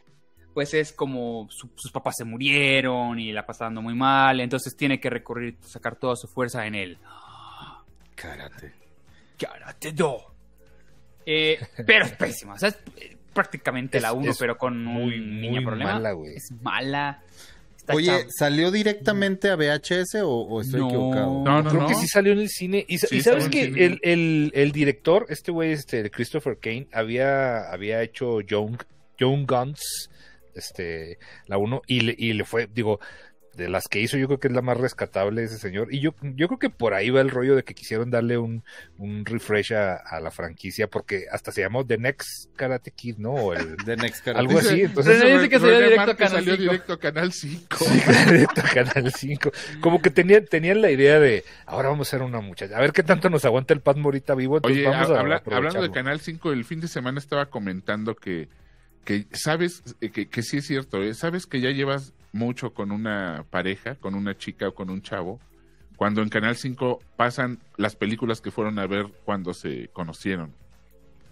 pues es como su- sus papás se murieron y la pasando muy mal, entonces tiene que recurrir, sacar toda su fuerza en él. Karate. Karate Do. Eh, pero es pésima. O sea, es eh, prácticamente Es- la 1, es pero con un muy, niño muy problema. mala, güey. Es mala. Está Oye, ¿salió directamente a VHS o, o estoy No. equivocado? No, no, Creo no. que sí salió en el cine. Y, sa- Sí, y sabes que el el, cine. el, el director, este güey, este, Christopher Kane, había, había hecho Young, Young Guns, este, la 1, y le, y le fue, digo, de las que hizo, yo creo que es la más rescatable de ese señor. Y yo, yo creo que por ahí va el rollo de que quisieron darle un, un refresh a, a la franquicia, porque hasta se llamó The Next Karate Kid, ¿no? O el, The Next Karate. algo así. Entonces, René dice que salió directo a Márquez Canal salió 5. directo a Canal 5. Directo a Canal 5. Como que tenían, tenían la idea de, ahora vamos a hacer una muchacha. A ver qué tanto nos aguanta el Pat Morita vivo. Entonces Oye, vamos a habla- hablando de. Canal 5, el fin de semana estaba comentando que, que sabes, eh, que, que sí es cierto, ¿eh? sabes que ya llevas mucho con una pareja, con una chica o con un chavo, cuando en Canal 5 pasan las películas que fueron a ver cuando se conocieron.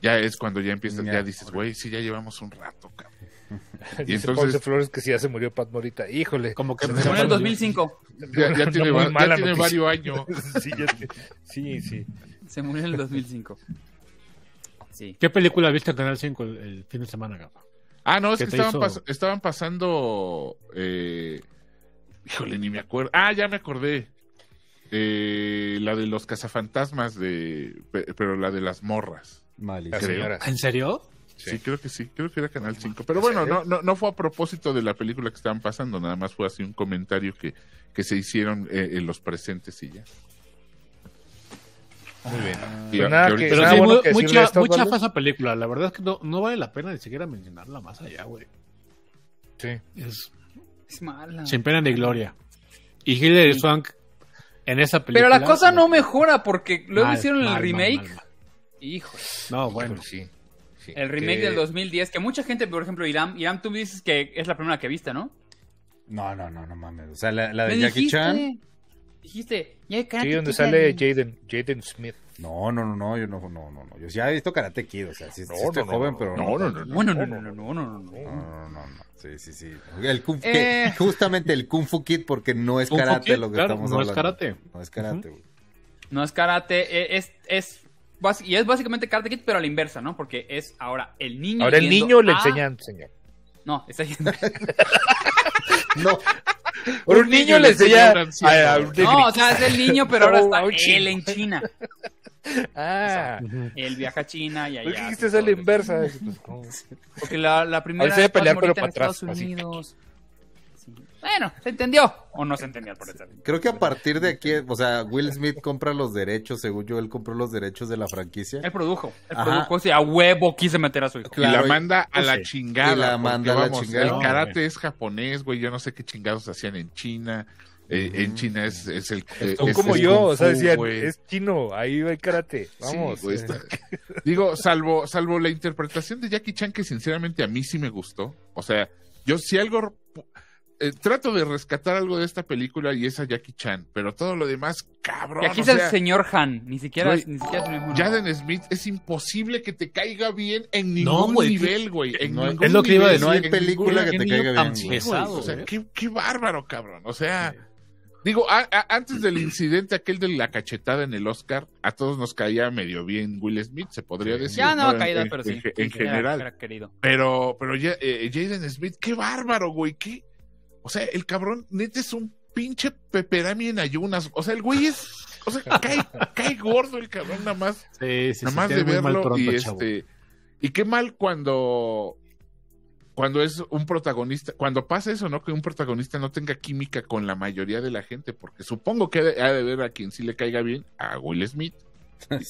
ya es cuando ya empiezas, Ya. ya dices, güey, sí, ya llevamos un rato, cabrón. Y Dice entonces- Ponce Flores que si ya se murió Pat Morita. Híjole. Como que Se Se murió en el 2005. Ya, ya tiene, ya tiene varios años. sí, ya te- sí, sí. Se murió en el 2005. Sí. ¿Qué película viste en Canal 5 el, el fin de semana, Gapa? Ah, no, es ¿Qué que estaban, hizo? pas- estaban pasando. eh, híjole, ni me acuerdo. Ah, ya me acordé. Eh, la de los cazafantasmas, de, pe- pero la de las morras. Malísimo. ¿En serio? Sí. Sí. creo que sí, creo que era Canal 5. Pero ¿En bueno, no, no, no fue a propósito de la película que estaban pasando, nada más fue así un comentario que, que se hicieron eh, en los presentes y ya. Muy bien. Y Pues nada, que Pero nada sí, bueno que esa película. La verdad es que no, no vale la pena ni siquiera mencionarla más allá, güey. Sí. Es Es mala. sin pena ni gloria. Y Hilary Swank en esa película. Pero la cosa no mejora porque luego Mal, hicieron el mal, remake. mal, mal. Híjole. No, bueno. Híjole, sí. sí. El remake Que- del 2010, que mucha gente, por ejemplo, Irán, Irán, tú dices que es la primera que viste, ¿no? No, no, no, no mames. O sea, la, la de Jackie dijiste, Chan. Dijiste, ya hay Karate Sí, donde Kid sale en- Jaden, Jaden Smith. No, no, no, no, yo no, no, no, no. Yo ya he visto Karate Kid, o sea, sí, sí No, estoy no, joven, no, pero no, no, no, no. No, no, no, no, no, no, no. No, no, no, no. Sí, sí, sí. El Kung- Eh. que- justamente el Kung Fu Kid, porque no es Kung karate Kid, lo que claro, estamos no es hablando. karate. No es karate, güey. No es karate, e- es, es, bas- y es básicamente Karate Kid, pero a la inversa, ¿no? Porque es ahora el niño. Ahora el niño le a- enseña a enseñar. No, está yendo. No, Ahora un niño le enseña a, a- a un No, o sea, es el niño, pero ahora está un él en China. Ah. Él viaja a China y ¿por allá. qué hace dijiste la inversa? Pues. Porque la, la primera Pat pelear, pero para atrás, Estados. Unidos. Bueno, ¿se entendió? ¿O no se entendió al parecer? creo que a partir de aquí, o sea, Will Smith compra los derechos, según yo, él compró los derechos de la franquicia. Él produjo. Él Ajá. produjo, si a huevo quise meter a su hijo. Y la manda a la sí. chingada. Y la porque, manda a la vamos, chingada. El karate es japonés, güey. Yo no sé qué chingados hacían en China. Eh, En China es, es el. Son es- como es yo, kung o sea, decían, güey. es chino, ahí va el karate. Vamos. Sí, güey, está- Digo, salvo, salvo la interpretación de Jackie Chan, que sinceramente a mí sí me gustó. O sea, yo si algo. Eh, trato de rescatar algo de esta película y es a Jackie Chan, pero todo lo demás, cabrón. Y aquí o es el señor Han, ni siquiera, güey, ni siquiera es. Jaden Smith es imposible que te caiga bien en ningún No, nivel, güey. No es lo que iba a decir, no hay película que te caiga bien, pesado, O sea, ¿eh? qué, qué bárbaro, cabrón. O sea, digo, a- a- antes del incidente aquel de la cachetada en el Oscar, a todos nos caía medio bien Will Smith, se podría decir. Ya no ha En- caído, en- pero sí. En, en Era- general. era querido. Pero, pero ya, eh, Jaden Smith, qué bárbaro, güey. Qué... O sea, el cabrón, neta, es un pinche peperami en ayunas. O sea, el güey es. O sea, cae, cae gordo el cabrón, nada más. Sí, sí, nada sí, más de verlo. pronto, y chavo. este. Y qué mal cuando. Cuando es un protagonista, cuando pasa eso, ¿no? Que un protagonista no tenga química con la mayoría de la gente, porque supongo que ha de, ver a quien sí le caiga bien, a Will Smith.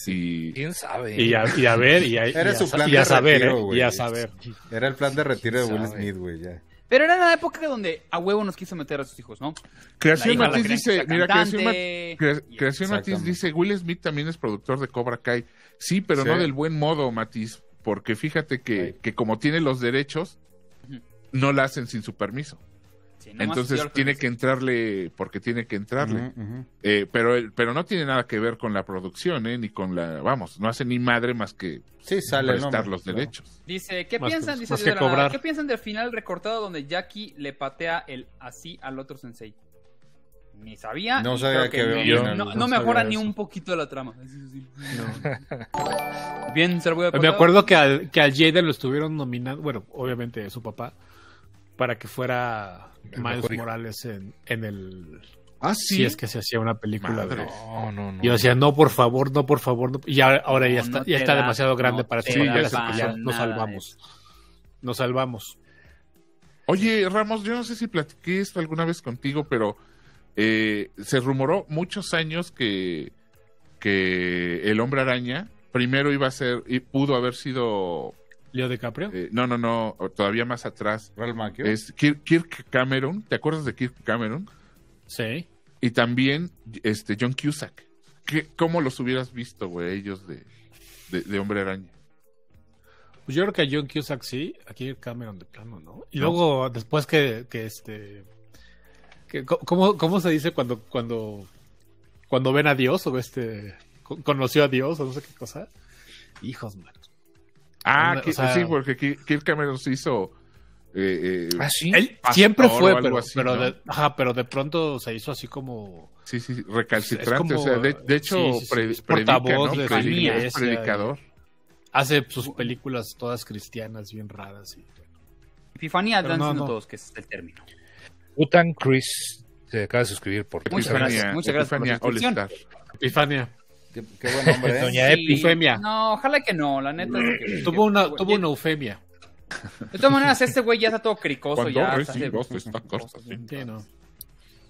Y, ¿Quién sabe? Y a, y a ver, y a, Era y a su plan y a de saber, retiro, ¿eh? güey. Y a saber. Era el plan de retiro de Will. Smith, güey, ya. Pero era la época donde a huevo nos quiso meter a sus hijos, ¿no? Creación Matiz dice, mira, Creación, Matiz dice, Will Smith también es productor de Cobra Kai. Sí, pero Sí. no del buen modo, Matiz, porque fíjate que, que como tiene los derechos, no la hacen sin su permiso. Sí, Entonces tiene que entrarle, porque tiene que entrarle. Eh, pero, el- pero no tiene nada que ver con la producción, ¿eh? Ni con la, vamos, no hace ni madre más que Sí, sale prestar nombre, los claro. derechos. Dice, ¿qué Más piensan? que- Dice que de. ¿Qué piensan del final recortado donde Jackie le patea el así al otro sensei? Ni sabía. No sabía que no, no mejora ni un poquito la trama. Bien, se lo voy a Me acuerdo que al, que al Jaden lo estuvieron nominando, bueno, obviamente su papá, para que fuera El Miles. Morales en, en el... Ah, Si es que se hacía una película Madre. de... No, no, no. Yo decía, no, por favor, no, por favor. No. Y ya, ahora ya está, no ya está da, demasiado grande para que ya nos salvamos. Nos salvamos. Oye, Ramos, yo no sé si platiqué esto alguna vez contigo, pero eh, se rumoró muchos años que, que el hombre araña primero iba a ser, y pudo haber sido, Leo DiCaprio. eh, no, no, no, todavía más atrás, Ralph Macchio. es Kirk, Kirk Cameron, ¿te acuerdas de Kirk Cameron? Sí. Y también este John Cusack. ¿Qué, ¿Cómo los hubieras visto, güey, ellos de, de, de hombre araña? Pues yo creo que a John Cusack sí, aquí Cameron de plano, ¿no? Y luego después que, que este... Que, ¿cómo, ¿Cómo se dice cuando, cuando, cuando ven a Dios o este... co- conoció a Dios o no sé qué cosa? Hijos, man. Ah, Una- que- o sea- sí, porque Ki- Kirk Cameron se hizo. eh, eh, Ah, sí. Él siempre fue, pero, así, pero, ¿no? de, ajá, pero de pronto se hizo así como... Sí, sí, sí, recalcitrante. Es como- o sea, de, de hecho, sí, sí, sí, pre- es predica, portavoz ¿no? de Predica, es predicador. Hace sus películas todas cristianas bien raras. Y, Epifanía Pero están no, todos que es el término. Utan Chris se acaba de suscribir por Muchas Twitter. gracias, muchas gracias por la Epifania Qué, qué buen hombre, ¿eh? Doña Sí, Epifemia. No, ojalá que no, la neta. es que- Tuvo una, que- tuvo una eufemia. De todas maneras, este güey ya está todo cricoso. Cuando ya carta, sí. Sí, no.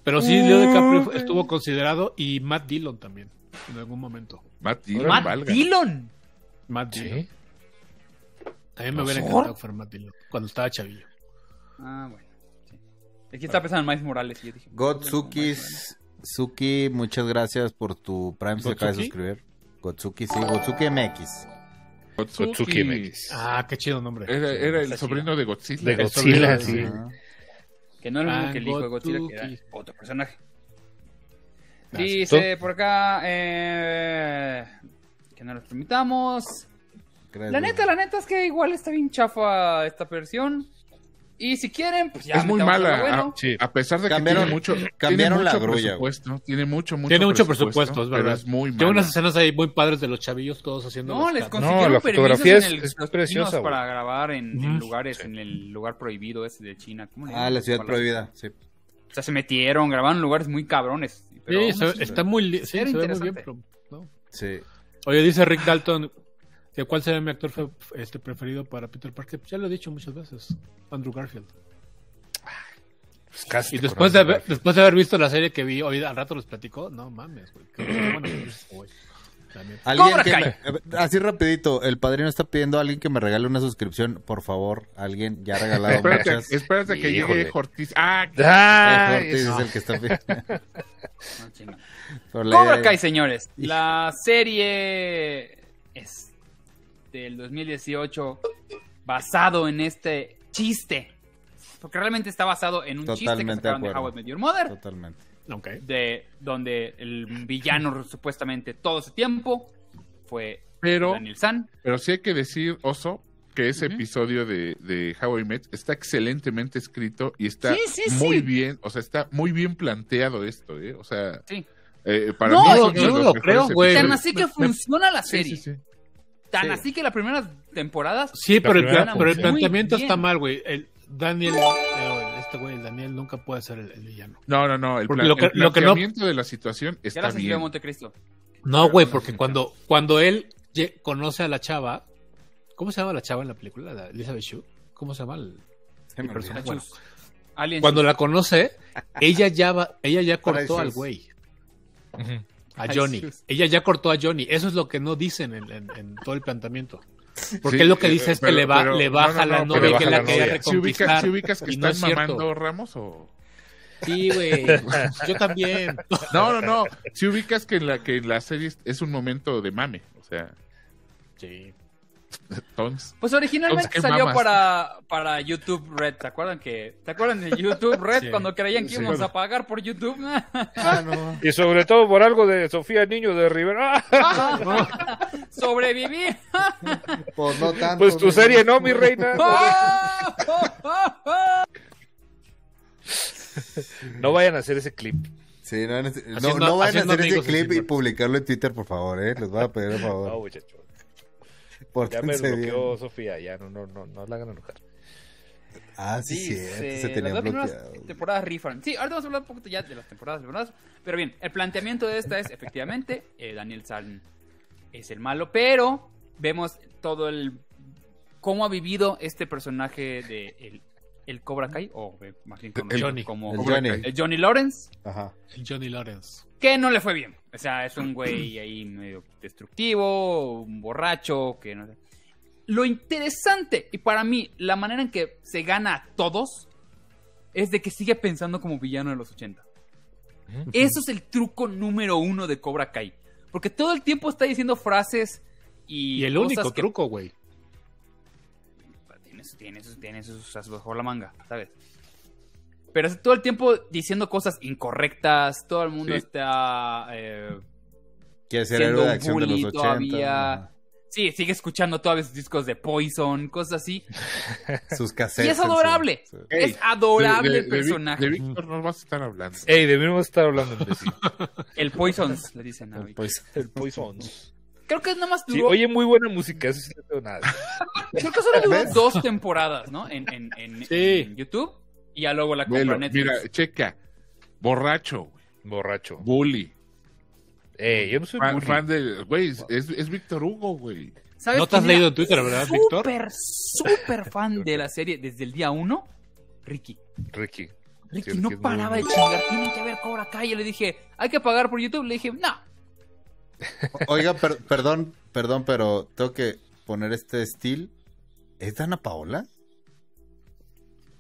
Pero sí, Leo DiCaprio estuvo considerado y Matt Dillon también, en algún momento. Matt Dillon, Matt valga. Dillon. Matt Dillon. Sí. También me hubiera encantado que fuera Matt Dillon, cuando estaba chavillo. Ah, bueno. sí. Aquí está pensando en Miles Morales. Y yo dije, Gotsukis, Suki, muchas gracias por tu Prime, se acaba de ¿Gotsuki? suscribir. Gotsuki, sí, Gotsuki MX. Gotsuki MX. Ah, qué chido nombre. Era, era el sobrino de Godzilla. De Godzilla, sí. Que no era el mismo que el hijo de Godzilla, que era otro personaje. Dice por acá eh, que no los permitamos. Gracias. La neta, la neta es que igual está bien chafa esta versión. Y si quieren, pues ya. es muy mala. algo bueno. a- Sí. A, pesar de que Cambiaron- tiene mucho, cambiaron tiene la mucho grulla, presupuesto. Tiene mucho, mucho Tiene mucho presupuesto, es pero verdad. es muy Tiene mala. unas escenas ahí muy padres de los chavillos todos haciendo. No, les consiguieron la permisos fotografía en es- el- es los preciosa, para grabar en, en lugares, Sí. en el lugar prohibido ese de China. ¿Cómo le Ah, la ciudad ¿Cuál? prohibida, sí. O sea, se metieron, grabaron en lugares muy cabrones. Pero Sí, está muy, sí, Era se ve muy bien. interesante. pero- ¿no? Sí. Oye, dice Rick Dalton cuál sería mi actor este, preferido para Peter Parker. Ya lo he dicho muchas veces. Andrew Garfield. Pues casi Y después de, haber, después de haber visto la serie que vi hoy, al rato les platicó, no mames, güey. Alguien que me- así rapidito, el padrino está pidiendo a alguien que me regale una suscripción, por favor. Alguien ya ha regalado Espérate, muchas. espérate que Híjole. llegue Ortiz. Ah, Ah, Ortiz es el que está pidiendo. No, Cobra Kai, señores. La serie es del 2018 basado en este chiste. Porque realmente está basado en un chiste que de sacaron de acuerdo. How I Met Your Mother. Totalmente. Ok. De donde el villano supuestamente todo ese tiempo fue pero, Daniel San. pero sí hay que decir, Oso, que ese episodio de, de How I Met está excelentemente escrito y está Sí, sí, muy sí. bien, o sea, está muy bien planteado esto, ¿eh? O sea, Sí. eh, para No, mí es yo de no lo creo, güey. Tan así que me- funciona la Sí, serie. Tan Sí. así que las primeras temporadas Sí, pero el, primera plan- pero el planteamiento está mal, güey. El Daniel, eh, este güey, el Daniel nunca puede ser el, el villano. No, no, no, el, plan- lo que- el lo que no- planteamiento de la situación ya está escribió bien. Montecristo. No, güey, porque cuando, cuando él conoce a la chava, ¿cómo se llama la chava en la película? La Elizabeth Shue. ¿Cómo se llama el, el personaje? Bueno, cuando la conoce, ella ya va, ella ya cortó al güey, Ujú. A Johnny. Ella ya cortó a Johnny. Eso es lo que no dicen en, en- en todo el planteamiento. Porque Sí, él lo que eh, dice es que pero- le, va, pero- le baja no, no, la no, novia que baja la la quería novia. ¿Se ubica, reconquistar. se ubicas que no están cierto. mamando Ramos o...? Sí, güey. Yo también. No, no, no. Si ubicas que en la que en la serie es un momento de mame, o sea, Sí. Pues originalmente Entonces, ¿qué salió mamas? para, para YouTube Red. ¿Se acuerdan que? ¿Te acuerdan de YouTube Red Sí. cuando creían que Sí. íbamos a pagar por YouTube? Ah, no. Y sobre todo por algo de Sofía Niño de Rivera. ¡Ah! Sobrevivir. Pues no tanto. Pues tu ¿no? serie no, mi reina. No vayan a hacer ese clip. Sí, no, no, no, Haciendo- no vayan a hacer ese clip y publicarlo en Twitter, por favor, ¿eh? Les voy a pedir, por No, favor. muchachos. Ya me Pórtense bien. bloqueó Sofía, ya no, no, no, no la hagan enojar. Ah, sí, sí, Dice, se tenía las dos bloqueado. primeras temporadas rifan. Sí, ahorita vamos a hablar un poquito ya de las temporadas temporadas. Pero bien, el planteamiento de esta es, efectivamente, eh, Daniel San es el malo, pero vemos todo el... cómo ha vivido este personaje de el, el Cobra Kai, o eh, más bien conocido Johnny. como El Johnny. El Johnny Lawrence, Ajá. Johnny Lawrence. que no le fue bien. O sea, es un güey ahí medio destructivo, un borracho, que no sé. Lo interesante, y para mí, la manera en que se gana a todos, es de que sigue pensando como villano de los 80. Eso es el truco número uno de Cobra Kai. Porque todo el tiempo está diciendo frases y. Y el cosas único que- truco, güey. Tiene, tiene, tiene sus as bajo la manga, ¿sabes? Pero es todo el tiempo diciendo cosas incorrectas. Todo el mundo Sí. está. eh, Quiere ser Siendo héroe de un acción de los bully 80. todavía. Sí, sigue escuchando todavía sus discos de Poison, cosas así. Sus cassettes. Y es adorable. sí. Ey, es adorable de- el de- personaje. De, Víctor no vas a estar hablando. Ey, debimos estar hablando de sí. El Poisons, le dicen ahorita. Pues, El Poisons. Creo que nada más Sí, duró. oye, muy buena música, eso sí no tengo nada. creo que solo duró dos temporadas, ¿no? En, en, en, Sí. en YouTube. Y ya luego la compra Velo, Netflix. mira, checa. Borracho, güey. Borracho. bully. Ey, yo no soy Fan, bully. fan de. Güey, es, es Víctor Hugo, güey. ¿Sabes ¿No te has leído en Twitter, verdad, Víctor? Súper, súper fan de la serie desde el día uno. Ricky. Ricky. Ricky Sí, no Ricky paraba muy- de chingar. Tienen que ver Cobra Kai. Yo le dije, hay que pagar por YouTube. Le dije, no. Oiga, per- perdón, perdón, pero tengo que poner este estilo. ¿Es Dana Paola?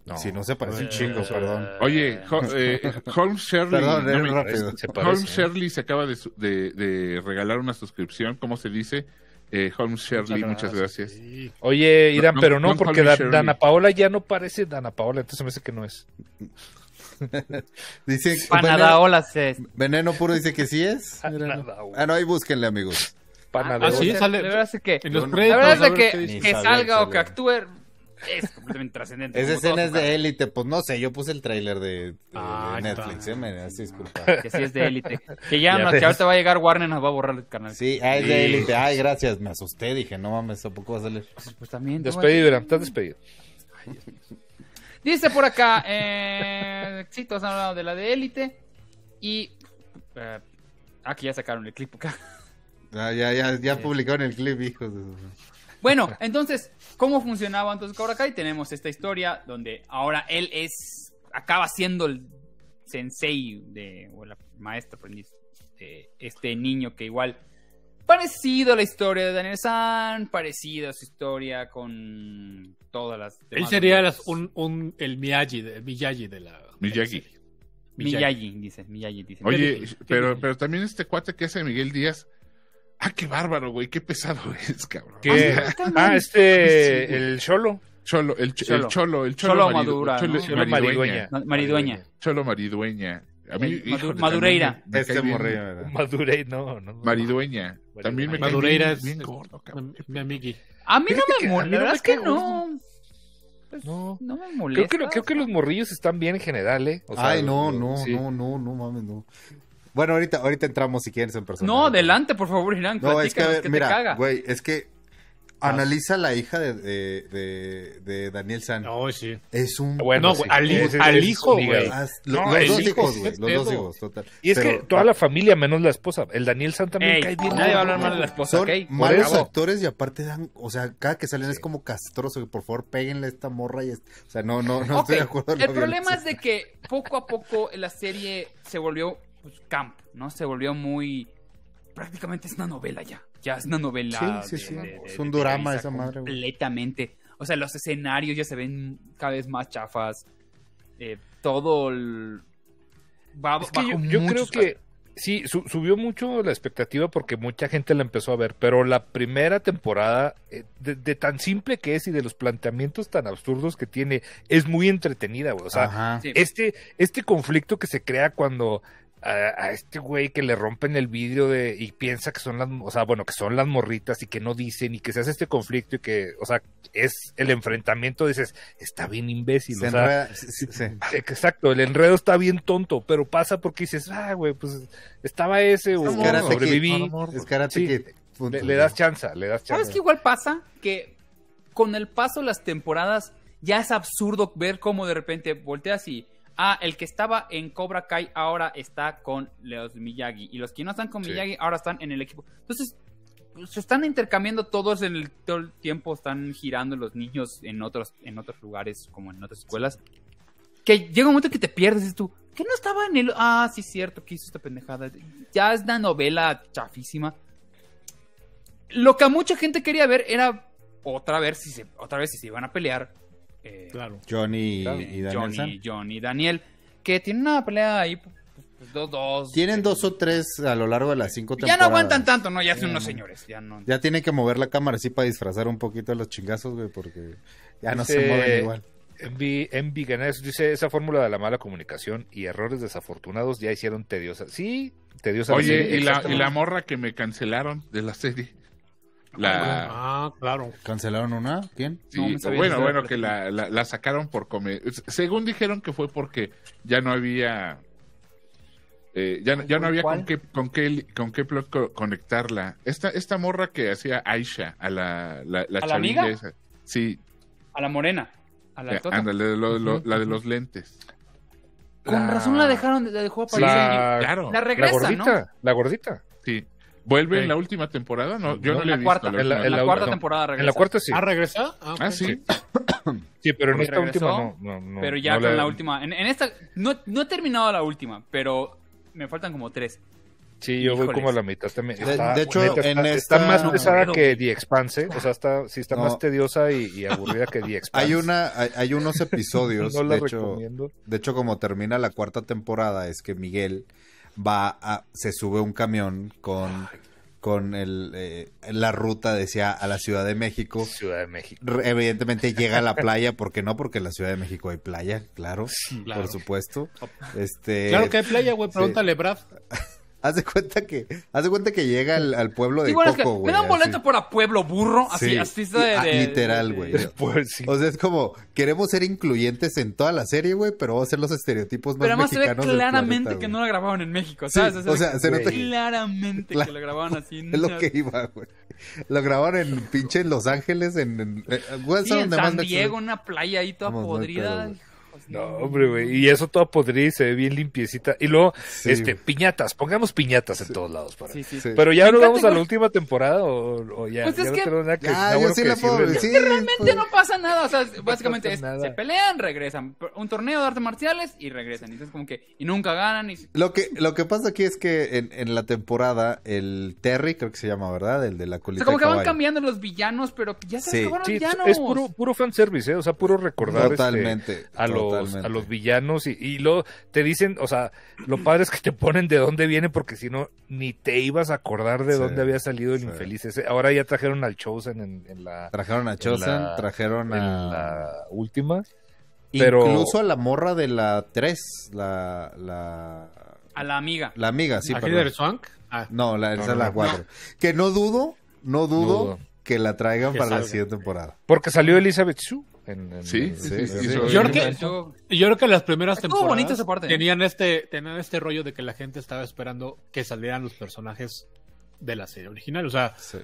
No. Si no se parece un Eh, chingo, perdón. Oye, Ho- eh, Holmes Shirley. Perdón, no era me- rápido. Se parece, Holmes ¿eh? Shirley se acaba de, su- de- de regalar una suscripción, ¿cómo se dice? Eh, Holmes Shirley, muchas gracias. Sí. Oye, Irán, No, pero no, no porque Da-. Dana Paola ya no parece Dana Paola, entonces me hace que no es. Dice veneno, Panadaola se... veneno puro dice que sí es. Panadaola. Ah, no, ahí búsquenle, amigos. Panadero. Ah, sí, sale- La verdad es que... Los La verdad es que, dice. que salga o que actúe es completamente trascendente. Esa escena es de élite. Pues no sé, yo puse el tráiler de, de Ah, Netflix, eh, me hace disculpa. Que sí es de élite. Que ya, Ya no, que ahorita va a llegar Warner nos va a borrar el canal. Sí, ah, es de élite. Ay, gracias, me asusté, dije, no mames, ¿a poco va a salir? Pues, pues también. Despedido, Irán, estás despedido. Dice por acá, eh, sí, todos han hablado de la de élite. Y... eh, aquí ya sacaron el clip acá. Ah, ya, ya, ya publicaron el clip, hijos de Bueno, entonces, ¿cómo funcionaba entonces Cobra Kai? Tenemos esta historia donde ahora él es, acaba siendo el sensei de, o la maestra aprendiz de este niño que igual, parecido a la historia de Daniel San, parecido a su historia con todas las Él demás sería unidades. las- un, un- el Miyagi, de, el Miyagi de la... Miyagi. de la serie. Miyagi, dice, Miyagi, dice. Oye, pero, pero también este cuate que hace Miguel Díaz. Ah, qué bárbaro, güey, qué pesado es, cabrón. ¿Qué? Ah, este, el Cholo. Cholo, el, ch- Cholo. el cholo, el cholo, Cholo maridu- Madura, cholo- ¿no? Cholo Maridueña. Ma- Maridueña. Cholo maridueña. A mí, El Madu- híjole, Madureira. me- me Este. Madurey, no, no. Maridueña. También me Madureira bien, es- bien gordo, cabrón. Mi, mi amigui. A mí no me molesta, la verdad es que no, No. no me Creo molesta. que, creo que los morrillos están bien en general, ¿eh? O sea, Ay, no, no, sí. no, no, no mames, no. Bueno, ahorita, ahorita entramos si quieres en persona. No, adelante, por favor, Irán. No, es que, a ver, qué te mira, caga. güey, es que analiza la hija de, de, de, de Daniel San. No, sí. Es un... Bueno, No, sí. güey, al hijo- al es güey. Ah, No, los dos hijo, hijos, ¿qué güey, los dos hijos, total. Y es Pero- que toda la familia, menos la esposa. El Daniel San también Ey, cae bien. nadie va a hablar mal de la esposa, Son ¿ok? malos actores y aparte dan, o sea, cada que salen es como castroso, que por favor péguenle a esta morra y, es- o sea, no, no, no Ok, estoy de acuerdo. El problema es de que poco a poco la serie se volvió pues, camp, ¿no? Se volvió muy... Prácticamente es una novela ya. Ya es una novela. Sí, sí, sí. de- de- Es un drama esa madre, güey. Completamente. O sea, los escenarios ya se ven cada vez más chafas. Eh, todo el... Va, Es que yo, creo que sí, su- subió mucho la expectativa porque mucha gente la empezó a ver, pero la primera temporada, eh, de, de tan simple que es y de los planteamientos tan absurdos que tiene, es muy entretenida, güey. O sea. Sí. este, este conflicto que se crea cuando a, a este güey que le rompen el vidrio de, y piensa que son las, o sea, bueno, que son las morritas y que no dicen y que se hace este conflicto y que, o sea, es el enfrentamiento, dices, está bien imbécil, Se o sea, enreda- sí, sí, sí. Exacto, el enredo está bien tonto, pero pasa porque dices, ah, güey, pues estaba ese, o Es sobreviví. Es Sí. Punto. Le, le das chance, le das ¿Sabes chance. qué igual pasa? Que con el paso de las temporadas ya es absurdo ver cómo de repente volteas y... Ah, el que estaba en Cobra Kai ahora está con los Miyagi. Y los que no están con Sí. Miyagi ahora están en el equipo. Entonces, pues, se están intercambiando todos en el, todo el tiempo. Están girando los niños en otros, en otros lugares, como en otras escuelas. Que llega un momento que te pierdes y tú, ¿qué no estaba en el...? Ah, sí, cierto, que hizo esta pendejada. Ya es una novela chafísima. Lo que a mucha gente quería ver era otra vez si se, otra vez si se iban a pelear. Eh, Claro. Johnny y, Claro. y Daniel Johnny, San. John y Daniel. Que tienen una pelea ahí, pues, dos, dos. Tienen dos o tres a lo largo de las cinco Ya temporadas. no aguantan tanto, ¿no? Ya son Ya unos no. señores. Ya no. Ya tienen que mover la cámara así para disfrazar un poquito los chingazos, güey, porque ya no Dice- se mueven igual. Envy Ganesh dice, esa fórmula de la mala comunicación y errores desafortunados ya hicieron tediosa. Sí, tediosa. Oye, serie, y la, y exactamente. la morra que me cancelaron de la serie. La, Ah, claro. ¿Cancelaron una? ¿Quién? sí, No bueno, bueno, que la, la, la sacaron por comer. Según dijeron que fue porque ya no había. eh, ya, ya no había ¿Cuál? con qué, con qué, con qué plot co- conectarla. Esta, esta morra que hacía Aisha, a la, la, la ¿A amiga? esa. Sí, A la morena. A la eh, tota. ándale, lo- lo- la de los lentes. Con razón la dejaron, la dejó aparecer. La, Claro. La la regresa, gordita, ¿no? la gordita. Sí. ¿Vuelve en la última temporada? No, yo no, En le he la visto. cuarta. la En la-. En la la- cuarta no. temporada regresa. En la cuarta sí. ¿Ah, regresa? Ah, ok. Ah, sí. Sí, pero en esta regresó, última no. no, no, pero ya no con la- la última. En, en esta. No, no he terminado la última, pero me faltan como tres. Sí, yo voy como a la mitad también. De- Está- de hecho, neta, en está, esta- está más pesada No. que The Expanse. O sea, está, sí está No. más tediosa y, y aburrida que The Expanse. Hay una, hay, hay unos episodios, No la de hecho, recomiendo. de hecho como termina la cuarta temporada es que Miguel va a, se sube un camión con, con el, eh, la ruta decía a la Ciudad de México. Ciudad de México. Re- Evidentemente llega a la playa, ¿por qué no? Porque en la Ciudad de México hay playa, claro, Claro. por supuesto. Este, Claro que hay playa, güey. Pregúntale, Brad. Haz de cuenta que, haz de cuenta que llega al, al pueblo de Igual es que Coco, me güey. da un boleto así. por a Pueblo Burro. Así, Sí. así está de, Ah, de- literal, de- güey. Pues sí. O sea, es como, queremos ser incluyentes en toda la serie, güey, pero vamos a hacer los estereotipos más Pero además se ve mexicanos claramente planeta, que güey. no la grabaron en México, Sí, ¿sabes? o sea, se nota que- claramente Claro. que la grabaron así. Es lo que iba, güey. Lo grabaron en pinche en Los Ángeles, en... en eh, güey, Sí, ¿sabes en más San Diego, una playa ahí toda podrida. Hijos, No, hombre, güey. Y eso todo podrido y se ve bien limpiecita. Y luego, Sí, este, piñatas. Pongamos piñatas en todos lados. Para... Sí, sí. Sí. Pero ya nos vamos a la última temporada o, o ya. Pues es no que- nada que, Ah, yo sí que la decir puedo... del- Sí, Realmente pues, no pasa nada, o sea, básicamente es, nada. se pelean, regresan, un torneo de artes marciales y regresan, y entonces como que, y nunca ganan, y Lo que, lo que pasa aquí es que en, en la temporada, el Terry, creo que se llama, ¿verdad? El de la o colita sea, como de que van cambiando los villanos, pero ya se Sí. acabaron villanos. es puro, puro fanservice, ¿eh? O sea, puro recordar este, Totalmente. a, los, totalmente. a los villanos y, y luego te dicen, o sea, lo padre es que te ponen de dónde viene porque si no, ni te ibas a acordar de Sí, dónde había salido el sí. infeliz ese. Ahora ya trajeron al Chosen en, en la, Trajeron a en Chosen, la- trajeron en la última. pero- Incluso a la morra de la 3, la... La, A la amiga. la amiga, sí. Ah, No, la, esa No, es no, la no. 4. Que no dudo, no dudo dudo. que la traigan Que para la siguiente temporada. Porque salió Elizabeth Shue. En, en- Sí, sí, sí, sí, sí. hizo- Yo creo que- Yo- creo que las primeras Estuvo temporadas bonita esa parte. tenían este tenían este rollo de que la gente estaba esperando que salieran los personajes de la serie original, o sea, Sí.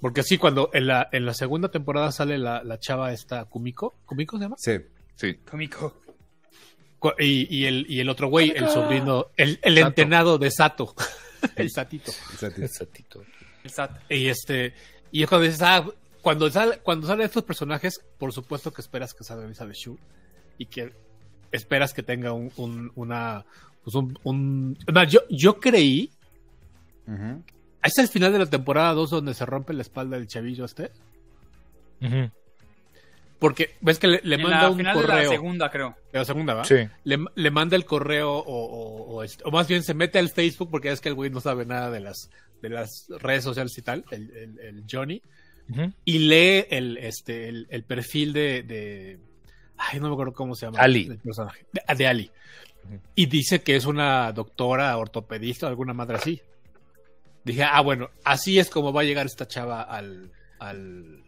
porque sí cuando en la en la segunda temporada sale la, la chava esta Kumiko, Kumiko se llama, Sí. Sí. Cu- y, y el y el otro güey, el sobrino, el, el Sato. entrenado de Sato, el Satito. Exacto. Exactito. El SAT. Y este y es cuando dices, ah, cuando sale cuando salen estos personajes, por supuesto que esperas que salga Elizabeth Shue y que esperas que tenga un, un- una pues un, un- yo yo creí Ujú. ¿Es el final de la temporada 2 donde se rompe la espalda del chavillo este? Ujú. Porque ves que le, manda la un final de correo. la segunda, creo. de la segunda, ¿va? Sí. Le, le manda el correo o, o- o este- o más bien se mete al Facebook porque es que el güey no sabe nada de las, de las redes sociales y tal, el, el- el Johnny, Ujú. y lee el, este, el, el perfil de, de- Ay, no me acuerdo cómo se llama. Ali. El personaje. De, de Ali. Ujú. Y dice que es una doctora ortopedista o alguna madre así. Dije, ah, bueno, así es como va a llegar esta chava al, al,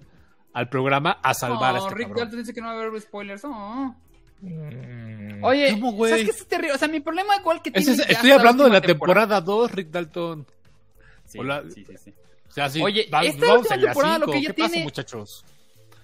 al programa a salvar a Oh, este Rick cabrón. Dalton dice que no va a haber spoilers. Oh. Mm. Oye. ¿sabes qué es terrible? O sea, mi problema igual que tiene es- estoy hablando de la temporada 2, Rick Dalton. Sí, Hola. sí, sí, sí. O sea, sí, Oye, va- esta vamos última la temporada lo cinco. que ya ¿Qué pasa, tiene- muchachos?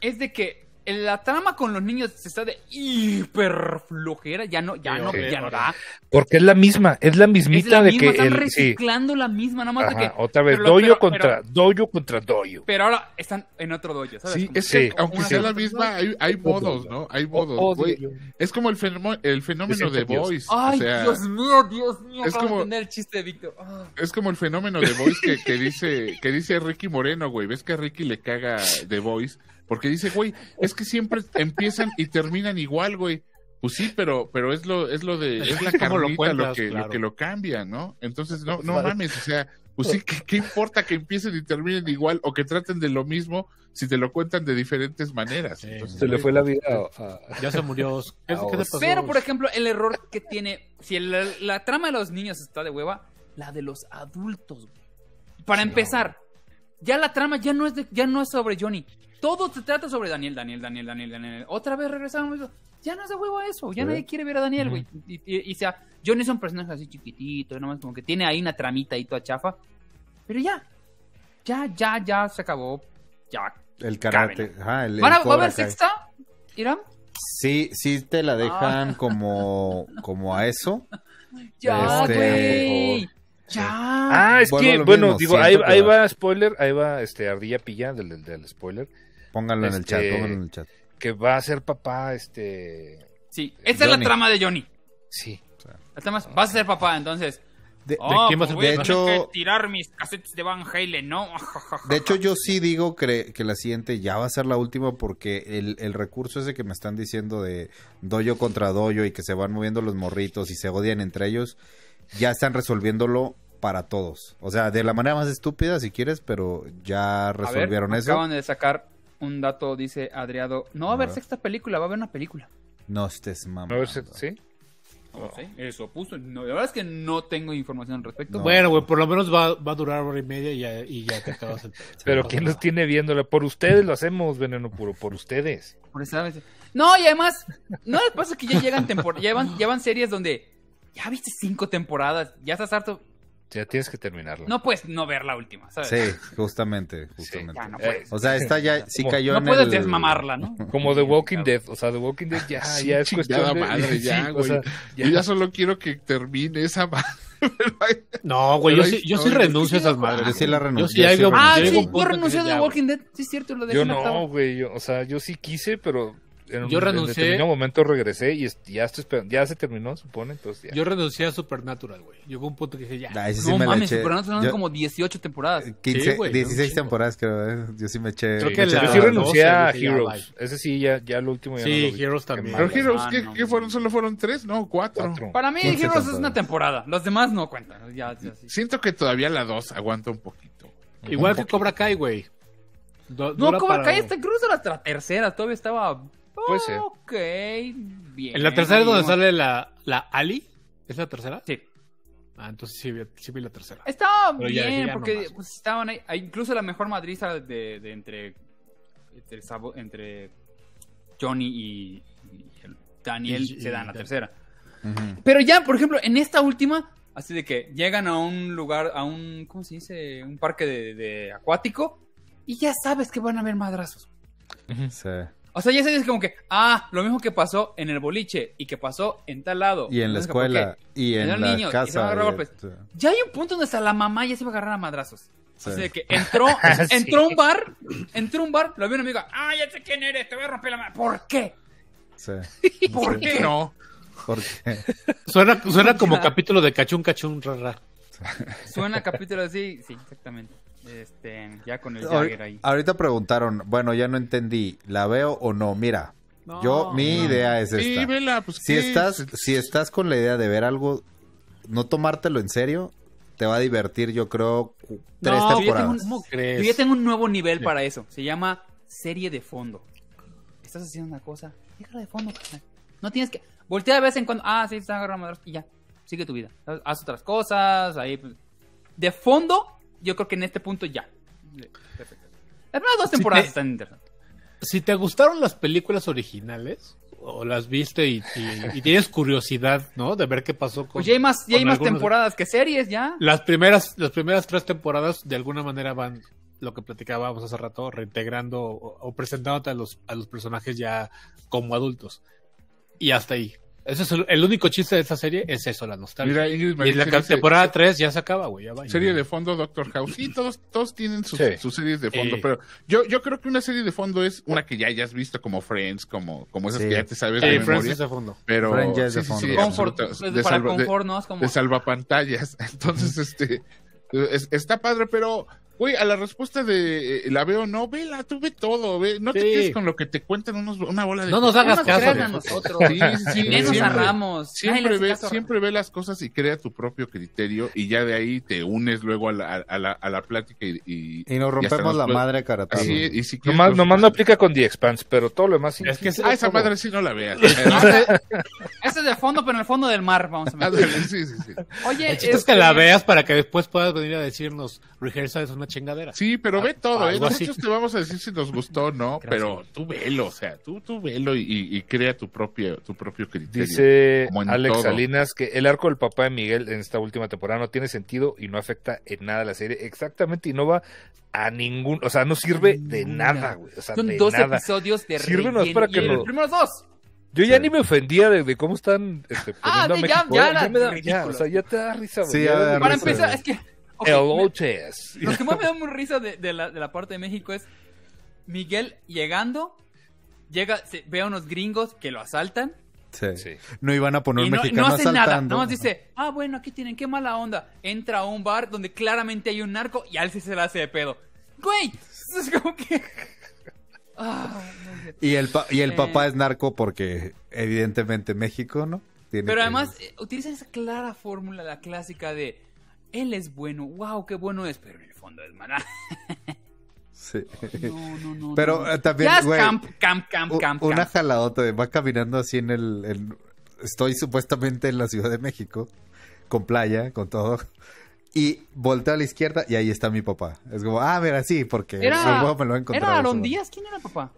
Es de que la trama con los niños se está de hiper flojera, ya no, ya Sí, no, ok, ya no da. Porque es la misma, es la Es mismita la de misma, que están el sí. reciclando la misma, nada más de Ajá, que. otra vez, pero doyo pero- contra pero- doyo contra doyo. Pero ahora están en otro dojo, ¿sabes? Sí, es que que Sí. aunque sea la misma, hay, hay modos, ¿no? Hay modos. Güey. yo. Es como el, fenómeno el fenómeno de Dios. Voice. Ay, o sea, Dios mío, Dios mío. es de como- entender el chiste de Víctor. Ah. es como el fenómeno de Voice que, que dice que dice Ricky Moreno, güey. ¿Ves que a Ricky le caga de Voice? Porque dice, güey, es que siempre empiezan y terminan igual, güey. Pues sí, pero pero es lo es lo de es la ¿Cómo lo carnita lo, que Claro. lo que lo cambia, ¿no? Entonces no no Vale. mames, o sea, pues sí, ¿qué, qué importa que empiecen y terminen igual o que traten de lo mismo si te lo cuentan de diferentes maneras? Sí. Entonces, Se le fue la vida a, a- Ya se murió. ¿Qué, Ah, qué te pasó? Pero, por ejemplo, el error que tiene. Si el- la trama de los niños está de hueva, la de los adultos, güey. Para empezar, ya la trama ya no es de, ya no es sobre Johnny. Todo se trata sobre Daniel, Daniel, Daniel, Daniel, Daniel. Otra vez regresaron. eso. Ya no es de huevo eso. Ya Sí. nadie quiere ver a Daniel, güey. y, y- y sea, Johnny es un personaje así chiquitito, nomás como que tiene ahí una tramita ahí toda chafa. Pero ya. Ya, ya, ya se acabó. Ya. El karate. Ajá, el, ¿Van a, ¿Va a haber sexta? ¿Irán? Sí, sí te la dejan Ah. como, como a eso. Ya, Este, güey. Ya. Ah, es Vuelvo a que, bueno, mismo, digo, ahí, ahí va- spoiler, ahí va este Ardilla Pilla del, del, del spoiler, Pónganlo en el chat, Este- pónganlo en el chat. que va a ser papá, este... Sí, esa es la trama de Johnny. Sí. La trama es, vas a ser papá, entonces. De, Oh, quién va a ser pues voy a hecho- que tirar mis cassettes de Van Halen, ¿no? de hecho, yo sí digo que, que la siguiente ya va a ser la última porque el, el recurso ese que me están diciendo de doyo contra doyo y que se van moviendo los morritos y se odian entre ellos, ya están resolviéndolo para todos. O sea, de la manera más estúpida si quieres, pero ya A ver, resolvieron eso. Acaban de sacar un dato, dice Adriado. No va a haber A ver. sexta película, va a haber una película. No estés A mamando. ver, si- ¿sí? No sé, eso puso. No, la verdad es que no tengo información al respecto. No. Bueno, güey, por lo menos va, va a durar hora y media y ya, y ya te acabas el... Pero no ¿quién los tiene viéndole? Por ustedes lo hacemos, veneno puro, por ustedes. Por esa vez. No, y además, ¿no les pasa que ya llegan temporadas, ya van, ya van series donde ya viste cinco temporadas, ya estás harto? Ya tienes que terminarla. No puedes no ver la última, ¿sabes? Sí, justamente, justamente. Ya no puedes. O sea, esta ya sí cayó no en puedes el... desmamarla, ¿no? Como The Walking Dead, o sea, The Walking Dead ya, Sí, ya es cuestión de... madre, ya, Sí, o güey. Yo ya solo quiero que termine esa madre. No, güey, yo sí, yo sí renuncio a esas Yo madres. sí la renuncio. Yo sí yo sí Ah, sí, yo renuncié ya, The Walking Dead. Sí, es cierto, lo dejé Yo no, güey, yo- o sea, yo sí quise, pero en Yo un renuncié. en determinado momento regresé y ya estoy esperando, ya se terminó, supone, entonces ya. Yo renuncié a Supernatural, güey. Llegó un punto que dije, ya. Ah, ese sí No mames, eché. Supernatural son Yo- como 18 temporadas. 15, Sí, güey, 16 un chingo. temporadas creo, ¿eh? Yo sí me eché. Creo que me eché la- Yo sí renuncié a Heroes. Ese sí, ya, ya lo último ya Sí, no lo vi. Heroes también. Pero Heroes, Ah, ¿qué, no, qué no. fueron? ¿Solo fueron tres? No, cuatro. Cuatro. Para mí, 15 Heroes es una temporada. Los demás no cuentan. Ya, ya, sí. Siento que todavía la dos aguanta un poquito. Igual que Cobra Kai, güey. Do- No, Cobra para- Kai está incluso hasta la tercera. Todavía estaba. Puede ser. Ok, bien. En la tercera es donde sale la, la Ali. ¿Es la tercera? Sí. Ah, entonces sí, vi- sí vi la tercera. Estaba Pero bien, ya porque pues, estaban ahí. Incluso la mejor madriza de, de entre, entre, entre Johnny y, y el Daniel Y- se da en la y- tercera. Pero ya, por ejemplo, en esta última, así de que llegan a un lugar, a un, ¿cómo se dice? Un parque de, de acuático y ya sabes que van a haber madrazos. Sí. O sea, ya sabes como que, ah, lo mismo que pasó en el boliche y que pasó en tal lado. Y en la ¿por escuela, qué? y en la niños, y se casa. agarrar golpes. Ya hay un punto donde hasta la mamá ya se va a agarrar a madrazos. Sí. Así de que entró, Sí. entró a un bar, entró a un bar, lo vio una amiga, ah, ya sé quién eres, te voy a romper la mano. ¿Por qué? Sí. ¿Por ¿Por qué? qué no? Porque Suena, suena como capítulo de Cachún Cachún Rara. Suena capítulo así, sí, exactamente. Este, ya con el Jagger ahí. ahorita preguntaron, bueno, ya no entendí, ¿la veo o no? Mira, No, yo, mi no. idea es Sí, esta. vela, pues Si ¿qué? estás, si estás con la idea de ver algo, no tomártelo en serio, te va a divertir, yo creo, tres No, yo ya tengo temporadas. un- ¿Cómo crees? Yo ya tengo un nuevo nivel para eso. Se llama serie de fondo. Estás haciendo una cosa, déjala de fondo. carnal. No tienes que. Voltea de vez en cuando. Ah, sí, está agarrando madrazos", y ya. Sigue tu vida. Haz otras cosas. Ahí. pues. De fondo, yo creo que en este punto ya. Perfecto. Las primeras dos temporadas te- están interesantes. Si te gustaron las películas originales, o las viste y, y- y tienes curiosidad, ¿no? De ver qué pasó con... Pues ya hay más, ya hay más algunos- temporadas que series, ya. Las primeras, las primeras tres temporadas de alguna manera van, lo que platicábamos hace rato, reintegrando o, o presentándote a los, a los personajes ya como adultos. Y hasta ahí. Ese es el, el único chiste de esta serie, es eso, la nostalgia. Mira, Ingrid y la dice, temporada 3 ya se acaba, güey, ya va. Serie de fondo, Doctor House. Sí, todos, todos tienen sus, Sí. sus series de fondo, Eh. pero yo, yo creo que una serie de fondo es una que ya hayas visto como Friends, como, como esas Sí. que ya te sabes Sí, de Friends memoria. es de fondo. Pero Friends ya es sí, de fondo. sí, Confort, absoluta- pues, de para salva- de- confort, ¿no? Es como. de salvapantallas. Entonces, este, es- está padre, pero, güey, a la respuesta de eh, la veo, no, vela, tú ve todo, ve, no te Sí. quedes con lo que te cuentan unos, una bola de... No nos No hagas nos caso. a nosotros. Sí, sí, a siempre- Ramos. Siempre hace ve, caso siempre ve las cosas y crea tu propio criterio y ya de ahí te unes luego a la, a la, a la plática y, y, Y nos rompemos nos la madre caratado. Así, y si quieres, Nomás, nomás no aplica con The Expanse, pero todo lo demás sí. Es que Ah, esa todo. madre sí no la veas. Ese es de fondo, pero en el fondo del mar, vamos a ver. Ándale, sí, sí, sí. Oye, El chiste es este, que la veas para que después puedas venir a decirnos, Rehearsal es una una chingadera. Sí, pero ve todo, ¿eh? Nosotros te vamos a decir si nos gustó o no, Gracias. pero tú velo, o sea, tú, tú velo y, y crea tu propio, tu propio criterio. Dice Alex todo. Salinas que el arco del papá de Miguel en esta última temporada no tiene sentido y no afecta en nada a la serie. Exactamente, y no va a ningún, o sea, no sirve de Ninguna. nada, güey. O sea, Son de dos nada. episodios de relleno. para que los primeros dos. Yo ya Sí. ni me ofendía de, de cómo están este, Ah, poniendo a sí, ya- México. ya era me da, ya, o sea, ya te da risa, güey. Sí, ya ya da Para risa. empezar, es que. Ok, El me- Oches. Lo que más me da muy risa de, de la, de la parte de México es Miguel llegando, llega, se, ve a unos gringos que lo asaltan Sí. Sí. No iban a poner y un no, mexicano no hace nada. más dice, ah, bueno, aquí tienen, qué mala onda. Entra a un bar donde claramente hay un narco y a él sí se la hace de pedo. Güey, es como que... Ah, no sé. Y el, pa- y el Eh. papá es narco porque evidentemente México, ¿no? Tiene Pero que- además eh, utilizan esa clara fórmula, la clásica de, él es bueno, wow, qué bueno es, pero en el fondo es maná. Sí. No, no, no. Pero no. eh, también, güey, camp, camp, camp, camp, una camp. jaladota de va caminando así en el... estoy supuestamente en la Ciudad de México, con playa, con todo. Y volteo a la izquierda y ahí está mi papá. Es como, ah, mira, sí, porque Era, luego me lo he encontrado. ¿Era Aaron. Díaz? ¿Quién era el papá?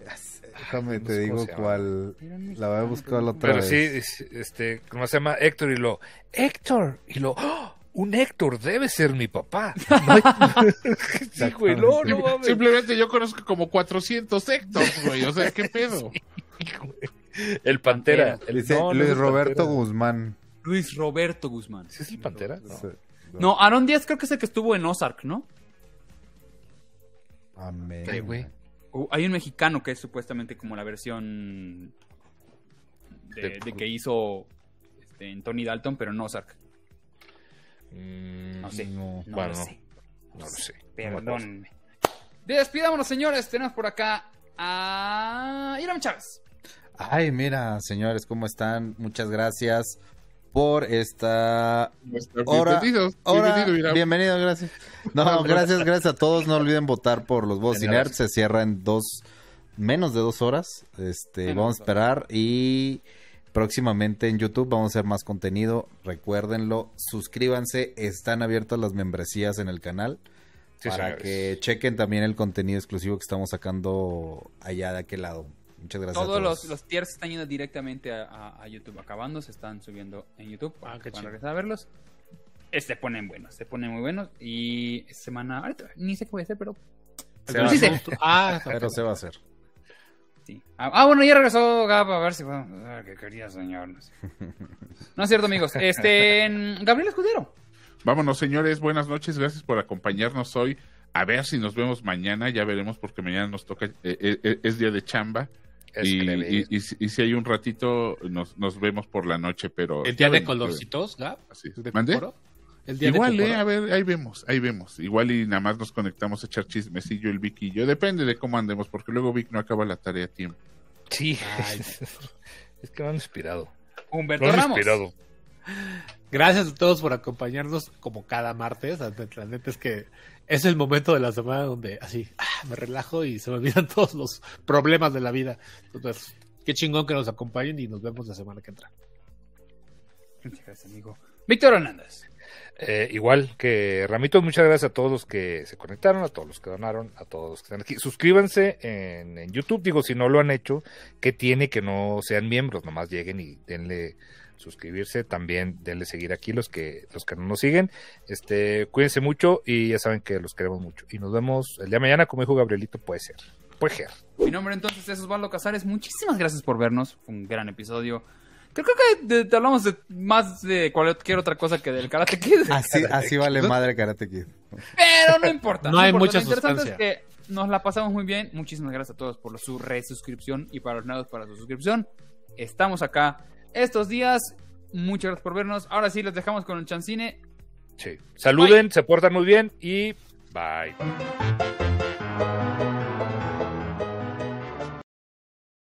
Déjame, te digo cuál... La voy a buscar la otra Pero vez. sí, es- este, ¿cómo se llama? Héctor y lo, Héctor, y lo, ¡Oh! Un Héctor debe ser mi papá. No hay- sí, güey, no, no mames. Simplemente yo conozco como 400 hectos, güey, o sea, ¿qué pedo? El Pantera. El- Dice no, no Luis Roberto Pantera. Guzmán. Luis Roberto Guzmán. ¿Sí es el Pantera? No. No, Aaron Díaz creo que es el que estuvo en Ozark, ¿no? Amén. Sí, güey. Hay un mexicano que es supuestamente como la versión de, De- de que hizo este, en Tony Dalton, pero en Ozark. Mm, No sé. No. No Bueno, lo sé. No lo sé. Perdónenme. Despidámonos, señores. Tenemos por acá a Iram Chávez. Ay, mira, señores, ¿cómo están? Muchas gracias por esta hora. Bienvenidos, hora. bienvenido, Irán. Bienvenido, gracias. No, gracias, gracias a todos. No olviden votar por los votos Genial. Inert. Se cierra en dos, menos de dos horas. Este, Menos vamos a esperar y próximamente en YouTube vamos a hacer más contenido. Recuérdenlo, suscríbanse. Están abiertas las membresías en el canal. Sí, para señores. que chequen también el contenido exclusivo que estamos sacando allá de aquel lado. Muchas gracias. a Todos los, los tiers están yendo directamente a, a- a YouTube. Acabando, se están subiendo en YouTube. Ah, qué Van a chido. regresar a verlos. Eh, Se ponen buenos, se ponen muy buenos. Y semana, ahorita ni sé qué voy a hacer, pero Se Pero va a sí hacer, sé. Ah, pero se va a hacer. Sí. Ah, ah, bueno, ya regresó Gab, a ver si podemos... Ah, qué quería señor. No, es cierto, amigos. Este, Gabriel Escudero. Vámonos, señores, buenas noches, gracias por acompañarnos hoy. A ver si nos vemos mañana, ya veremos porque mañana nos toca, eh, eh, eh, es día de chamba. Es Y, y- y si- y si hay un ratito, nos, nos vemos por la noche, pero... El día de colorcitos, Gab. Así es. ¿De ¿Mande? El día Igual, eh, a ver, ahí vemos, ahí vemos. Igual y nada más nos conectamos a echar chismecillo el Vic y yo. Depende de cómo andemos, porque luego Vic no acaba la tarea a tiempo. Sí. Ay. es que me han inspirado. Humberto Me han Ramos. inspirado. Gracias a todos por acompañarnos como cada martes. La neta- la neta es que es el momento de la semana donde así ah, me relajo y se me olvidan todos los problemas de la vida. Entonces, qué chingón que nos acompañen y nos vemos la semana que entra. Muchas gracias, amigo. Víctor Hernández. Eh, igual que Ramitos, muchas gracias a todos los que se conectaron, a todos los que donaron, a todos los que están aquí. Suscríbanse en, en YouTube, digo, si no lo han hecho, que tiene que no sean miembros, nomás lleguen y denle suscribirse, también denle seguir aquí los que los que no nos siguen. Este, cuídense mucho y ya saben que los queremos mucho. Y nos vemos el día de mañana, como dijo Gabrielito, puede ser. Puede ser. Mi nombre entonces es Osvaldo Casares. Muchísimas gracias por vernos. Fue un gran episodio. Creo, creo que de- te hablamos de más de cualquier otra cosa que del Karate Kid. Así, así vale madre Karate Kid. Pero no importa. No hay importa. mucha Lo interesante sustancia. es que nos la pasamos muy bien. Muchísimas gracias a todos por su resuscripción y para los nuevos para su suscripción. Estamos acá estos días. Muchas gracias por vernos. Ahora sí, los dejamos con el chancine. Sí. Saluden, se portan muy bien y bye.